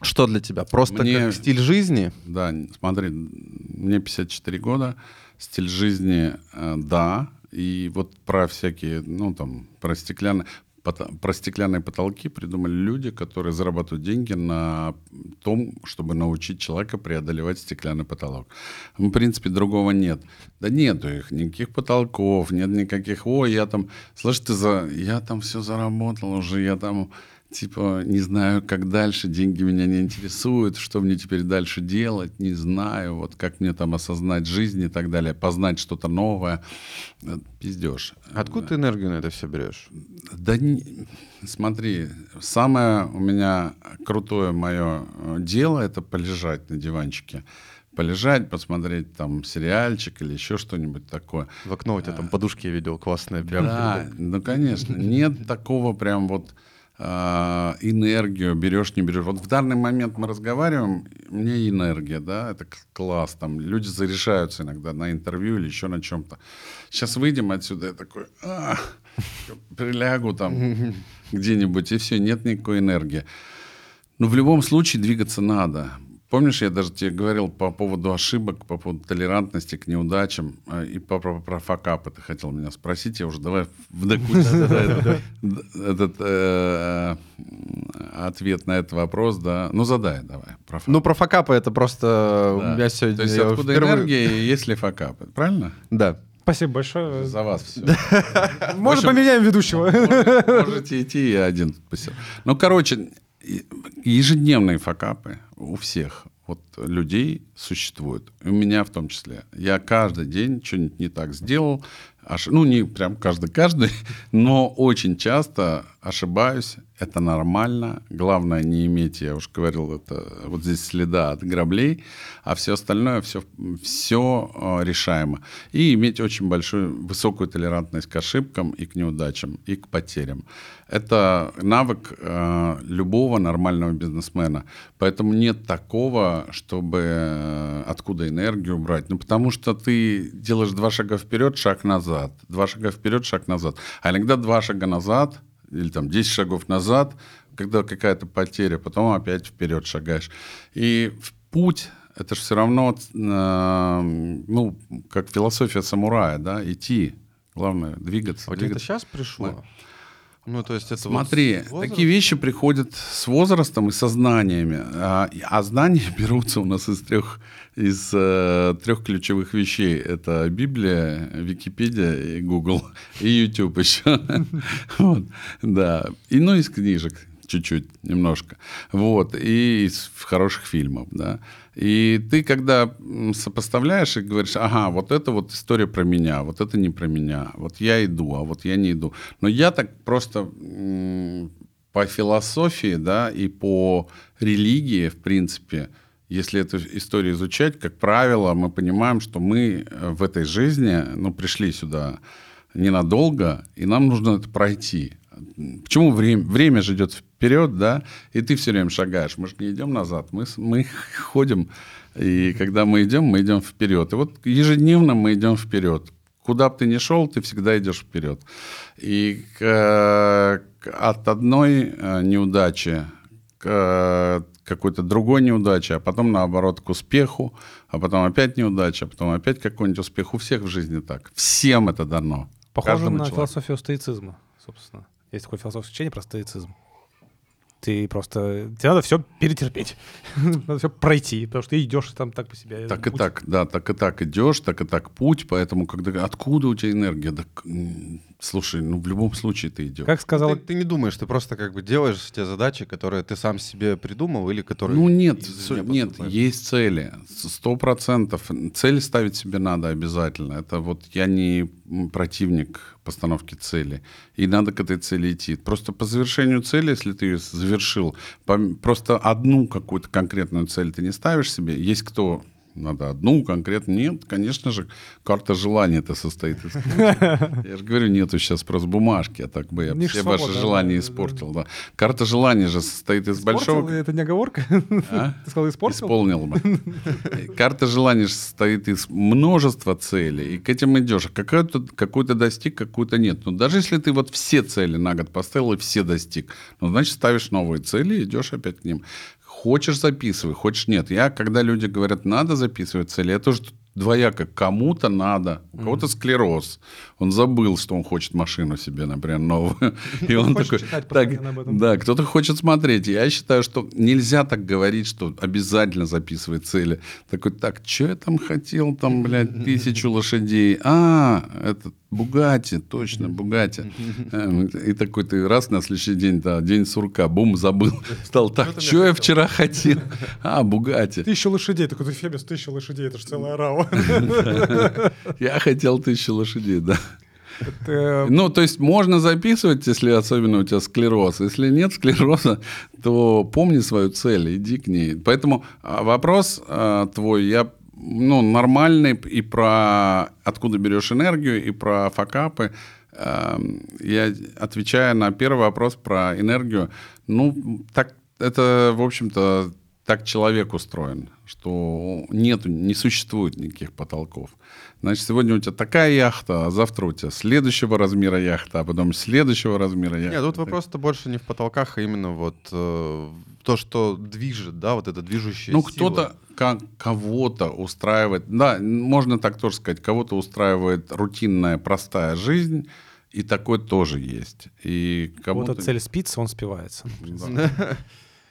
что для тебя? Просто Мне- как стиль жизни? Да, смотри, мне 54 года, стиль жизни, э, да, и вот про всякие, ну там, про стеклянные, про стеклянные потолки придумали люди, которые зарабатывают деньги на том, чтобы научить человека преодолевать стеклянный потолок. В принципе, другого нет. Да нету их, никаких потолков, нет никаких, ой, я там, слышь, ты за, я там все заработал уже, я там типа, не знаю, как дальше, деньги меня не интересуют, что мне теперь дальше делать, не знаю, вот как мне там осознать жизнь и так далее, познать что-то новое. Э, Пиздеж. Откуда ты энергию на это все берешь? Да не- смотри, самое у меня крутое мое э, дело это полежать на диванчике. Полежать, посмотреть там сериальчик или еще что-нибудь такое. В окно у тебя там подушки я видел классные, прям. Да, ну конечно. Нет такого прям вот энергию берешь, не берешь. Вот в данный момент мы разговариваем, мне энергия, да, это класс. Там люди заряжаются иногда на интервью или еще на чем-то. Сейчас выйдем отсюда, я такой, «А, прилягу там *laughs* где-нибудь, и все, нет никакой энергии. Но в любом случае двигаться надо. Помнишь, я даже тебе говорил по поводу ошибок, по поводу толерантности к неудачам э, и по, про, про факапы ты хотел меня спросить. Я уже давай вдохну *laughs* этот э, ответ на этот вопрос, да. Ну, задай давай. Ну, про факапы это просто меня сегодня... То есть я откуда энергия и есть ли факапы, правильно? Да. Спасибо большое. За вас все. Может, поменяем ведущего? Можете идти, я один посел. Ну, короче, ежедневные факапы у всех вот людей существуют. У меня в том числе. Я каждый день что-нибудь не так сделал, Ош... Ну, не прям каждый-каждый, *laughs* но очень часто ошибаюсь. Это нормально. Главное не иметь, я уже говорил, это вот здесь следа от граблей, а все остальное, все, все э, решаемо. И иметь очень большую, высокую толерантность к ошибкам и к неудачам, и к потерям. Это навык э, любого нормального бизнесмена. Поэтому нет такого, чтобы э, откуда энергию брать. Ну, потому что ты делаешь два шага вперед, шаг назад. Два шага вперед, шаг назад. А иногда два шага назад – или там 10 шагов назад, когда какая-то потеря, потом опять вперед шагаешь. И в путь это же все равно, э, ну, как философия самурая, да, идти. Главное, двигаться. А двигаться. это сейчас пришло? Да. Ну, то есть это Смотри, вот такие вещи приходят с возрастом и со знаниями. А, а знания *laughs* берутся у нас из трех, из э, трех ключевых вещей. Это Библия, Википедия и Google, *laughs* и YouTube еще. *laughs* да. И, ну, из книжек чуть-чуть, немножко. Вот. И из хороших фильмов, да. И ты, когда сопоставляешь и говоришь, ага, вот это вот история про меня, вот это не про меня, вот я иду, а вот я не иду. Но я так просто по философии, да, и по религии, в принципе, если эту историю изучать, как правило, мы понимаем, что мы э, в этой жизни, ну, пришли сюда ненадолго, и нам нужно это пройти. Почему время, время же идет вперед, да, и ты все время шагаешь. Мы же не идем назад, мы, мы *laughs* ходим, и когда мы идем, мы идем вперед. И вот ежедневно мы идем вперед. Куда бы ты ни шел, ты всегда идешь вперед. И к, от одной э, неудачи к какой-то другой неудачи, а потом наоборот к успеху, а потом опять неудача, а потом опять какой-нибудь успех. У всех в жизни так. Всем это дано. Похоже на человеку. философию стоицизма, собственно. Есть такое философское учение про стоицизм. Ты просто... Тебе надо все перетерпеть. *laughs* надо все пройти, потому что ты идешь там так по себе. Так и так, да, так и так идешь, так и так путь, поэтому когда... Откуда у тебя энергия? Да, слушай, ну в любом случае ты идешь. Как сказал... Ты, ты не думаешь, ты просто как бы делаешь те задачи, которые ты сам себе придумал или которые... Ну нет, нет, есть цели, сто процентов. Цели ставить себе надо обязательно. Это вот я не противник постановки цели. И надо к этой цели идти. Просто по завершению цели, если ты ее завершил, просто одну какую-то конкретную цель ты не ставишь себе. Есть кто надо одну конкретно. Нет, конечно же, карта желания это состоит из... *laughs* Я же говорю, нету сейчас просто бумажки, а так бы я все ваши желания испортил. Да. Карта желания же состоит из большого... Это не оговорка? *laughs* А? *laughs* Ты сказал, испортил? Исполнил бы. Карта желания же состоит из множества целей, и к этим идешь. Какую-то какую достиг, какую-то нет. Но даже если ты вот все цели на год поставил и все достиг, ну, значит, ставишь новые цели и идешь опять к ним. Хочешь записывай, хочешь нет. Я, когда люди говорят, надо записывать цели, я тоже двояко. Кому-то надо, у кого-то склероз. Он забыл, что он хочет машину себе, например, новую. *laughs* И он такой, так, да, кто-то хочет смотреть. Я считаю, что нельзя так говорить, что обязательно записывать цели. Такой, так, что я там хотел, там, блядь, *laughs* тысячу лошадей. А, это Бугати, точно, Бугати. *laughs* Эм, и такой ты раз на следующий день, да, день сурка, бум, забыл. *laughs* *laughs* Стал так, что я вчера хотел? А, Бугати. Тысячу лошадей, такой ты Фебис, тысячу лошадей, это же целая рава. Я хотел тысячу лошадей, да. Это... Ну, то есть можно записывать, если особенно у тебя склероз. Если нет склероза, то помни свою цель, иди к ней. Поэтому а, вопрос а, твой, я ну, нормальный и про откуда берешь энергию, и про факапы. Эм, я отвечаю на первый вопрос про энергию. Ну, так это, в общем-то, так человек устроен, что нет, не существует никаких потолков. Значит, сегодня у тебя такая яхта, а завтра у тебя следующего размера яхта, а потом следующего размера яхта. Нет, тут вопрос-то больше не в потолках, а именно вот э, то, что движет, да, вот это движущее Ну, кто-то, кого-то устраивает, да, можно так тоже сказать, кого-то устраивает рутинная, простая жизнь, и такой тоже есть. И кому-то... Вот цель спится, он спивается.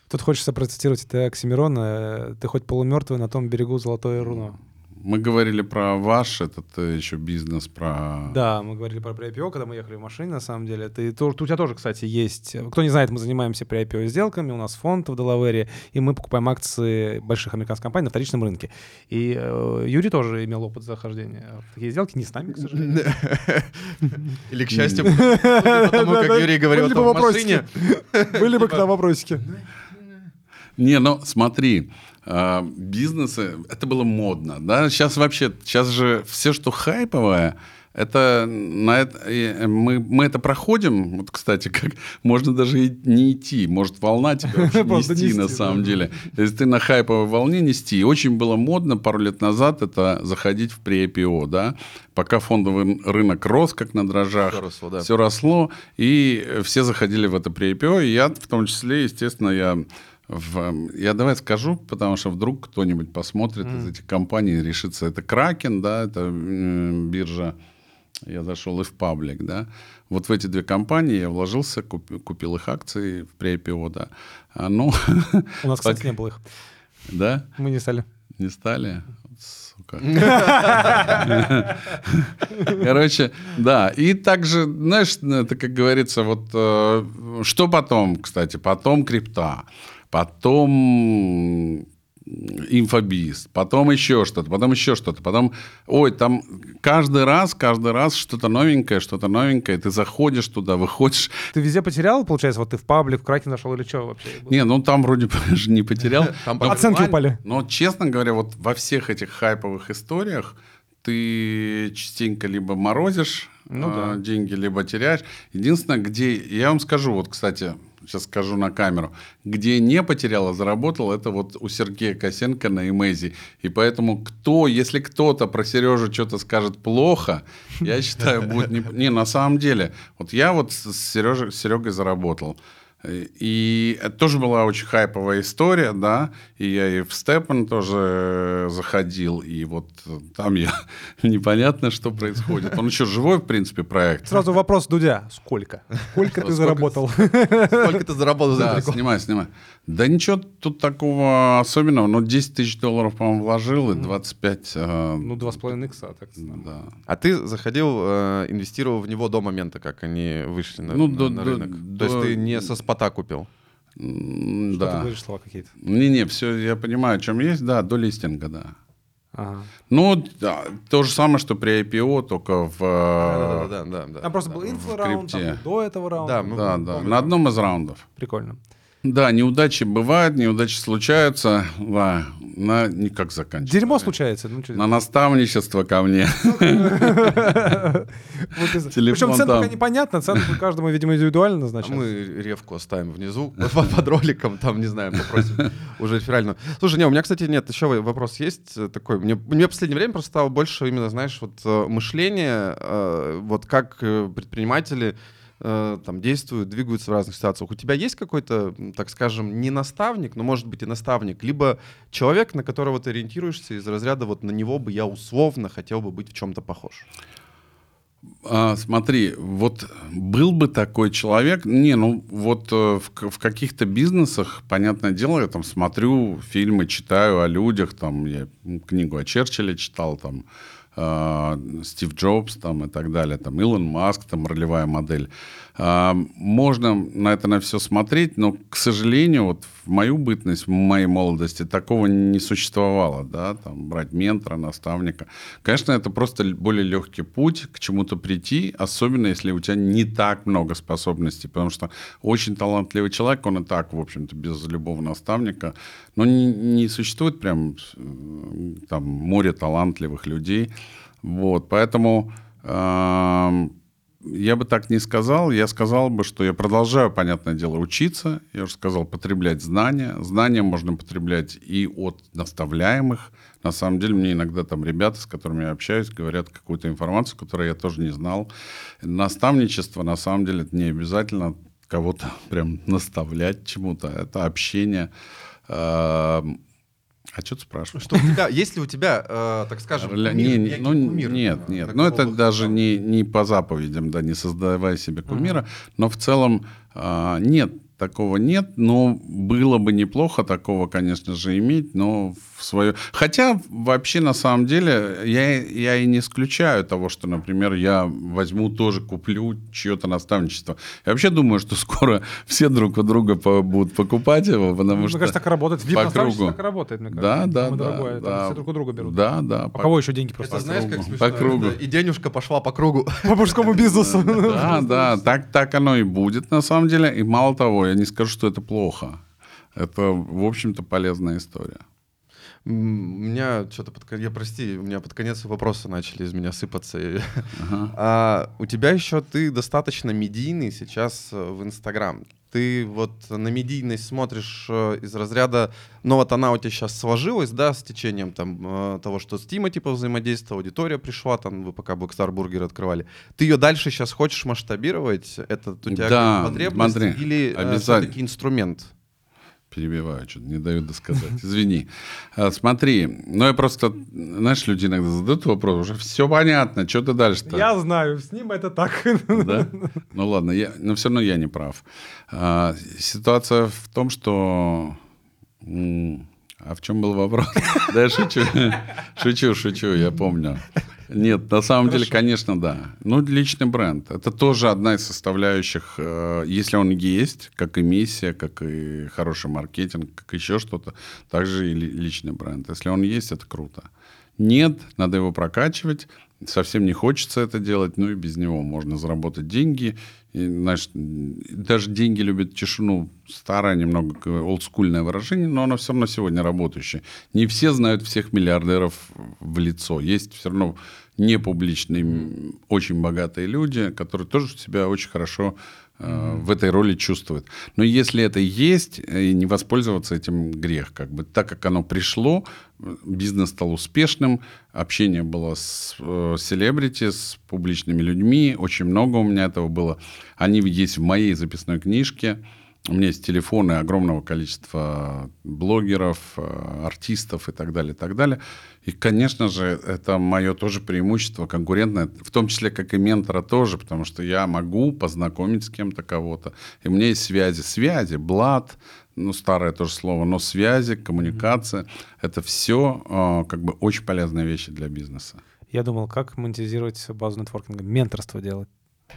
Тут хочется процитировать это Оксимирона. «Ты хоть полумертвый на том берегу золотое руно». Мы говорили про ваш этот э, еще бизнес, про... Да, мы говорили про pre-IPO, когда мы ехали в машине, на самом деле. Ты, то, у тебя тоже, кстати, есть... Кто не знает, мы занимаемся pre-IPO сделками, у нас фонд в Делавере, и мы покупаем акции больших американских компаний на вторичном рынке. И э, Юрий тоже имел опыт захождения в такие сделки, не с нами, к сожалению. *laughs* Или, к счастью, *laughs* *laughs* потому как Юрий говорил в машине. Были бы к нам вопросики. Не, ну смотри, бизнесы, это было модно, да, сейчас вообще, сейчас же все, что хайповое, это на это мы, мы это проходим. Вот, кстати, как *laughs* можно даже и не идти. Может, волна тебя *laughs* нести, на самом деле. Если ты на хайповой волне нести. Очень было модно пару лет назад это заходить в pre-IPO, да. Пока фондовый рынок рос, как на дрожжах, все росло, да. все росло и все заходили в это pre-IPO. И я в том числе, естественно, я в, я давай скажу, потому что вдруг кто-нибудь посмотрит mm. из этих компаний и решится, это Кракен, да, это биржа, я зашел и в паблик, да. Вот в эти две компании я вложился, купил, купил их акции в pre да. А, ну, *laughs* У нас, кстати, не было их. Да? Мы не стали. Не стали? Сука. *laughs* Короче, да. И также, знаешь, это, как говорится, вот э, что потом, кстати, потом крипта потом инфобиз, потом еще что-то, потом еще что-то, потом, ой, там каждый раз, каждый раз что-то новенькое, что-то новенькое, ты заходишь туда, выходишь. Ты везде потерял, получается, вот ты в паблик, в краке нашел или что вообще? Не, ну там вроде *laughs* не потерял. *laughs* Там оценки упали. Но, честно говоря, вот во всех этих хайповых историях ты частенько либо морозишь ну, да. А, деньги, либо теряешь. Единственное, где, я вам скажу, вот, кстати, сейчас скажу на камеру, где не потерял, а заработал, это вот у Сергея Косенко на Имези. И поэтому кто, если кто-то про Сережу что-то скажет плохо, я считаю, будет не... Не, на самом деле, вот я вот с, Сережей, с Серегой заработал. И это тоже была очень хайповая история, да, и я и в Степан тоже заходил, и вот там я *laughs* непонятно, что происходит. Он еще живой, в принципе, проект. Сразу вопрос, Дудя, сколько? *laughs* *laughs* Сколько ты заработал? Сколько ты заработал? Да, снимай, снимай. Да ничего тут такого особенного. Ну, 10 тысяч долларов, по-моему, вложил, и 25... Э, ну, 2,5 икса, так Да. А ты заходил, э, инвестировал в него до момента, как они вышли на, ну, на, до, на рынок? До, То есть ты не со спота купил? Что да. ты говоришь слова какие-то? Не-не, все, я понимаю, о чем есть, да, до листинга, да. Ага. Ну, да, то же самое, что при IPO, только в... Да, да, да. да, да. Там просто был инфо-раунд, до этого раунда. Да, да, да, на одном из раундов. Прикольно. Да, неудачи бывают, неудачи случаются. Да, на никак заканчивается. Дерьмо случается. Ну, на наставничество ко мне. *laughs* Причем цена пока непонятна, цену каждому, видимо, индивидуально назначена. Мы ревку оставим внизу *laughs* под роликом, там, не знаю, попросим *laughs* уже реферальную. Слушай, не, у меня, кстати, нет, еще вопрос есть такой. Мне, в последнее время просто стало больше именно, знаешь, вот э, мышление, э, вот как э, предприниматели Э, там действуют, двигаются в разных ситуациях. У тебя есть какой-то, так скажем, не наставник, но может быть и наставник, либо человек, на которого ты ориентируешься из разряда вот на него бы я условно хотел бы быть в чем-то похож? А, смотри, вот был бы такой человек, не, ну вот э, в, в каких-то бизнесах, понятное дело, я там смотрю фильмы, читаю о людях, там я книгу о Черчилле читал, там а, Стив Джобс там, и так далее, там, Илон Маск, там, ролевая модель. А, можно на это на все смотреть, но, к сожалению, вот в мою бытность, в моей молодости такого не существовало, да, там, брать ментора, наставника. Конечно, это просто более легкий путь к чему-то прийти, особенно если у тебя не так много способностей, потому что очень талантливый человек, он и так, в общем-то, без любого наставника, но не, не существует прям там море талантливых людей, вот, поэтому э, я бы так не сказал. Я сказал бы, что я продолжаю, понятное дело, учиться. Я уже сказал, потреблять знания. Знания можно потреблять и от наставляемых. На самом деле, мне иногда там ребята, с которыми я общаюсь, говорят какую-то информацию, которую я тоже не знал. Наставничество, на самом деле, это не обязательно кого-то *laughs* прям наставлять чему-то. Это общение. А что ты спрашиваешь? Что у тебя, есть ли у тебя, э, так скажем, кумир, не, ну, кумир, нет, нет. Ну, это даже не, не по заповедям, да, не создавая себе кумира, uh-huh. но в целом э, нет такого нет, но было бы неплохо такого, конечно же, иметь, но в свое... Хотя вообще на самом деле я, я и не исключаю того, что, например, я возьму тоже, куплю чье-то наставничество. Я вообще думаю, что скоро *laughs* все друг у друга по- будут покупать его, потому Мне что... кажется, так работает. по VIP-наставничество кругу. так работает, мне кажется. Да, да, да. дорогое, да. все друг у друга берут. Да, да. У по- кого еще деньги просто Это знаешь, как смешно? По кругу. И денежка пошла по кругу. *laughs* по мужскому бизнесу? Да, *laughs* да, так, так оно и будет на самом деле. И мало того, я не скажу, что это плохо. Это, в общем-то, полезная история. У меня что-то под кон- я прости, у меня под конец вопросы начали из меня сыпаться. И- А, у тебя еще ты достаточно медийный сейчас э, в Инстаграм. Ты вот на медийность смотришь э, из разряда, ну вот она у тебя сейчас сложилась, да, с течением там э, того, что с Тима типа взаимодействовал, аудитория пришла, там вы пока Blackstar Burger открывали. Ты ее дальше сейчас хочешь масштабировать? Это у тебя Да, потребность смотри, или все-таки инструмент? Перебиваю, что-то не дают досказать. Извини. А, Смотри, ну я просто, знаешь, люди иногда задают вопрос, уже все понятно, что ты дальше-то? Я знаю, с ним это так. *laughs* Да? Ну ладно, я, но все равно я не прав. А, ситуация в том, что... А в чем был вопрос? *laughs* Да, я шучу. Шучу, шучу, я помню. Нет, на самом деле, конечно, да. Ну, личный бренд. Это тоже одна из составляющих, э, если он есть, как и миссия, как и хороший маркетинг, как еще что-то, также и ли- личный бренд. Если он есть, это круто. Нет, надо его прокачивать. Совсем не хочется это делать, ну и без него можно заработать деньги. И, знаешь, даже деньги любят тишину. Старое, немного олдскульное выражение, но оно все равно сегодня работающее. Не все знают всех миллиардеров в лицо. Есть все равно непубличные, очень богатые люди, которые тоже себя очень хорошо э, в этой роли чувствуют. Но если это есть, э, и не воспользоваться этим грех. Как бы. Так как оно пришло, э, бизнес стал успешным, общение было с э, селебрити, с публичными людьми, очень много у меня этого было. Они есть в моей записной книжке. У меня есть телефоны огромного количества блогеров, э, артистов и так далее, и так далее. И, конечно же, это мое тоже преимущество конкурентное, в том числе как и ментора тоже, потому что я могу познакомить с кем-то кого-то. И у меня есть связи. Связи, блат, ну, старое тоже слово, но связи, коммуникация, это все как бы очень полезные вещи для бизнеса. Я думал, как монетизировать базу нетворкинга, менторство делать.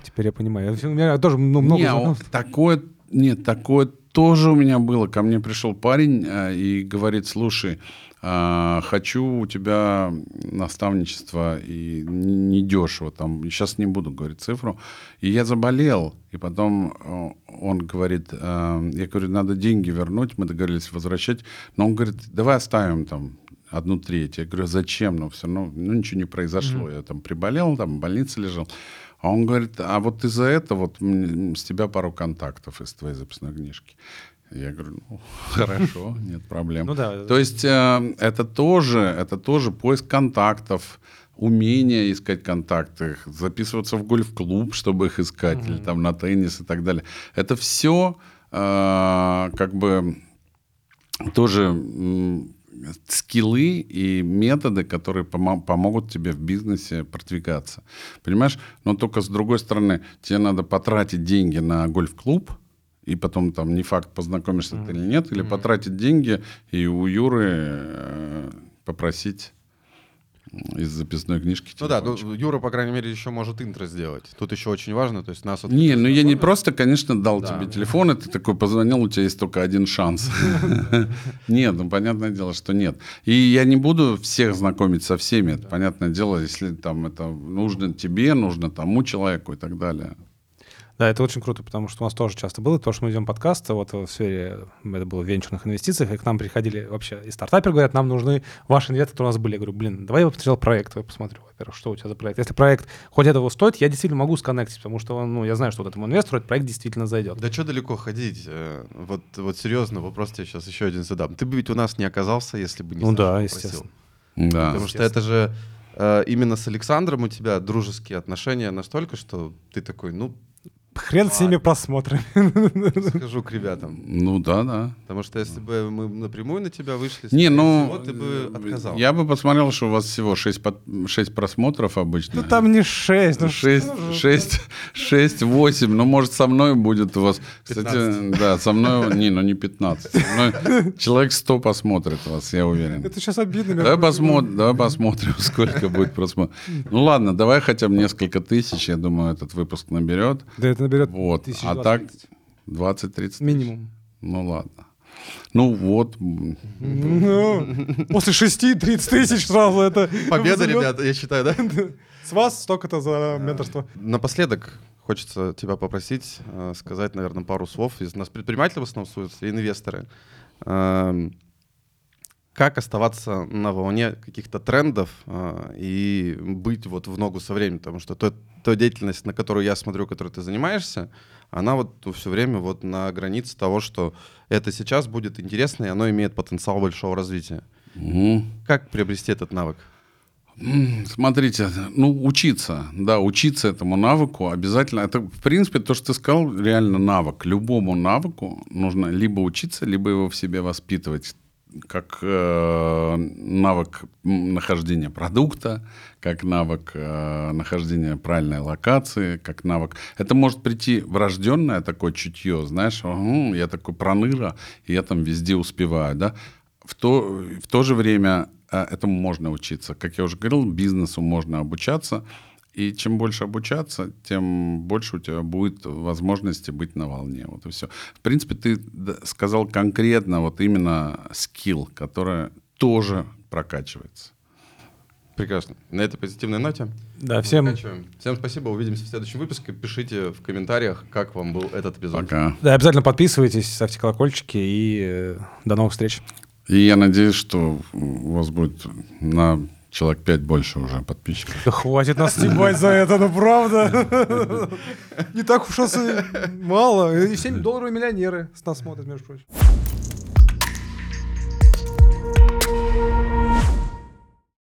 Теперь я понимаю. Я- У меня тоже ну, много... Не, такое, нет, такое тоже у меня было. Ко мне пришел парень э, и говорит, слушай, а, хочу у тебя наставничество и недешево, там, сейчас не буду говорить цифру. И я заболел, и потом э, он говорит, э, я говорю, надо деньги вернуть, мы договорились возвращать, но он говорит, давай оставим там одну треть. Я говорю, зачем? Ну, все равно, ну, ничего не произошло. Я там приболел, там в больнице лежал. А он говорит, а вот из-за этого вот с тебя пару контактов из твоей записной книжки. Я говорю, ну, *laughs* хорошо, нет проблем. Ну да. То есть э, это тоже, это тоже поиск контактов, умение искать контакты, записываться в гольф-клуб, чтобы их искать, или там на теннис и так далее. Это все как бы тоже скиллы и методы, которые помо- помогут тебе в бизнесе продвигаться. Понимаешь? Но только с другой стороны, тебе надо потратить деньги на гольф-клуб, и потом там не факт, познакомишься ты или нет, или потратить деньги и у Юры э, попросить из записной книжки Ну да, ну. Юра, по крайней мере, еще может интро сделать. Тут еще очень важно, то есть нас... вот Не, ну я не просто, конечно, дал Да. тебе телефон, и ты такой позвонил, у тебя есть только один шанс. *laughs* Нет, ну понятное дело, что нет. И я не буду всех знакомить со всеми, понятное дело, если там это нужно тебе, нужно тому человеку и так далее. Да, это очень круто, потому что у нас тоже часто было, то, что мы ведем подкаст, вот в сфере, это было в венчурных инвестициях, и к нам приходили вообще и стартаперы говорят, нам нужны ваши инвесторы, которые у нас были. Я говорю, блин, давай я посмотрел проект, я посмотрю, во-первых, что у тебя за проект. Если проект хоть этого стоит, я действительно могу сконнектить, потому что он, ну, я знаю, что вот этому инвестору этот проект действительно зайдет. Да что далеко ходить? Э, Вот, вот серьезно, вопрос тебе сейчас еще один задам. Ты бы ведь у нас не оказался, если бы не Ну Саша да, естественно. Да. Потому что это же э, именно с Александром у тебя дружеские отношения настолько, что ты такой, ну, Хрен с ними просмотрами. Скажу к *laughs* ребятам. Ну да, да. Потому что если бы мы напрямую на тебя вышли, Не, ну, всего, ты бы отказал. я бы посмотрел, что у вас всего 6, просмотров обычно. Ну там не 6, ну 6, что же. 6, 6, 8. Ну, может, со мной будет у вас... Кстати, да, со мной... Не, ну не 15. Со мной человек 100 посмотрит вас, я уверен. Это сейчас обидно. Давай между посмотрим, давай посмотрим, *laughs* сколько будет просмотров. Ну ладно, давай хотя бы несколько тысяч, я думаю, этот выпуск наберет. Да это наберет Вот. тысяч А 20-30. так 20-30 Минимум. Ну ладно. Ну вот, Ну, После шести 30 тысяч сразу это... Победа, ребята, я считаю, да? *laughs* С вас столько-то за менторство. Напоследок хочется тебя попросить э, сказать, наверное, пару слов. Из нас предприниматели в основном слушаются, и инвесторы. Эм, Как оставаться на волне каких-то трендов э, и быть вот в ногу со временем? Потому что то, та деятельность, на которую я смотрю, которой ты занимаешься, она вот все время вот на границе того, что это сейчас будет интересно, и оно имеет потенциал большого развития. мгм. Как приобрести этот навык? Смотрите, ну, учиться, да, учиться этому навыку обязательно. Это, в принципе, то, что ты сказал, реально навык. Любому навыку нужно либо учиться, либо его в себе воспитывать. Как э, навык нахождения продукта, как навык э, нахождения правильной локации, как навык. Это может прийти врожденное такое чутье, знаешь, «Ага, я такой проныра, и я там везде успеваю, да. В то, в то же время э, этому можно учиться. Как я уже говорил, бизнесу можно обучаться. И чем больше обучаться, тем больше у тебя будет возможности быть на волне. Вот и все. В принципе, ты сказал конкретно вот именно скилл, который тоже прокачивается. Прекрасно. На этой позитивной ноте Да, всем... заканчиваем. Всем спасибо. Увидимся в следующем выпуске. Пишите в комментариях, как вам был этот эпизод. Пока. Да, обязательно подписывайтесь, ставьте колокольчики и э, до новых встреч. И я надеюсь, что у вас будет на человек 5 больше уже подписчиков. Да хватит нас снимать за это, ну правда. Не так уж мало. И 7 долларов миллионеры с нас смотрят, между прочим.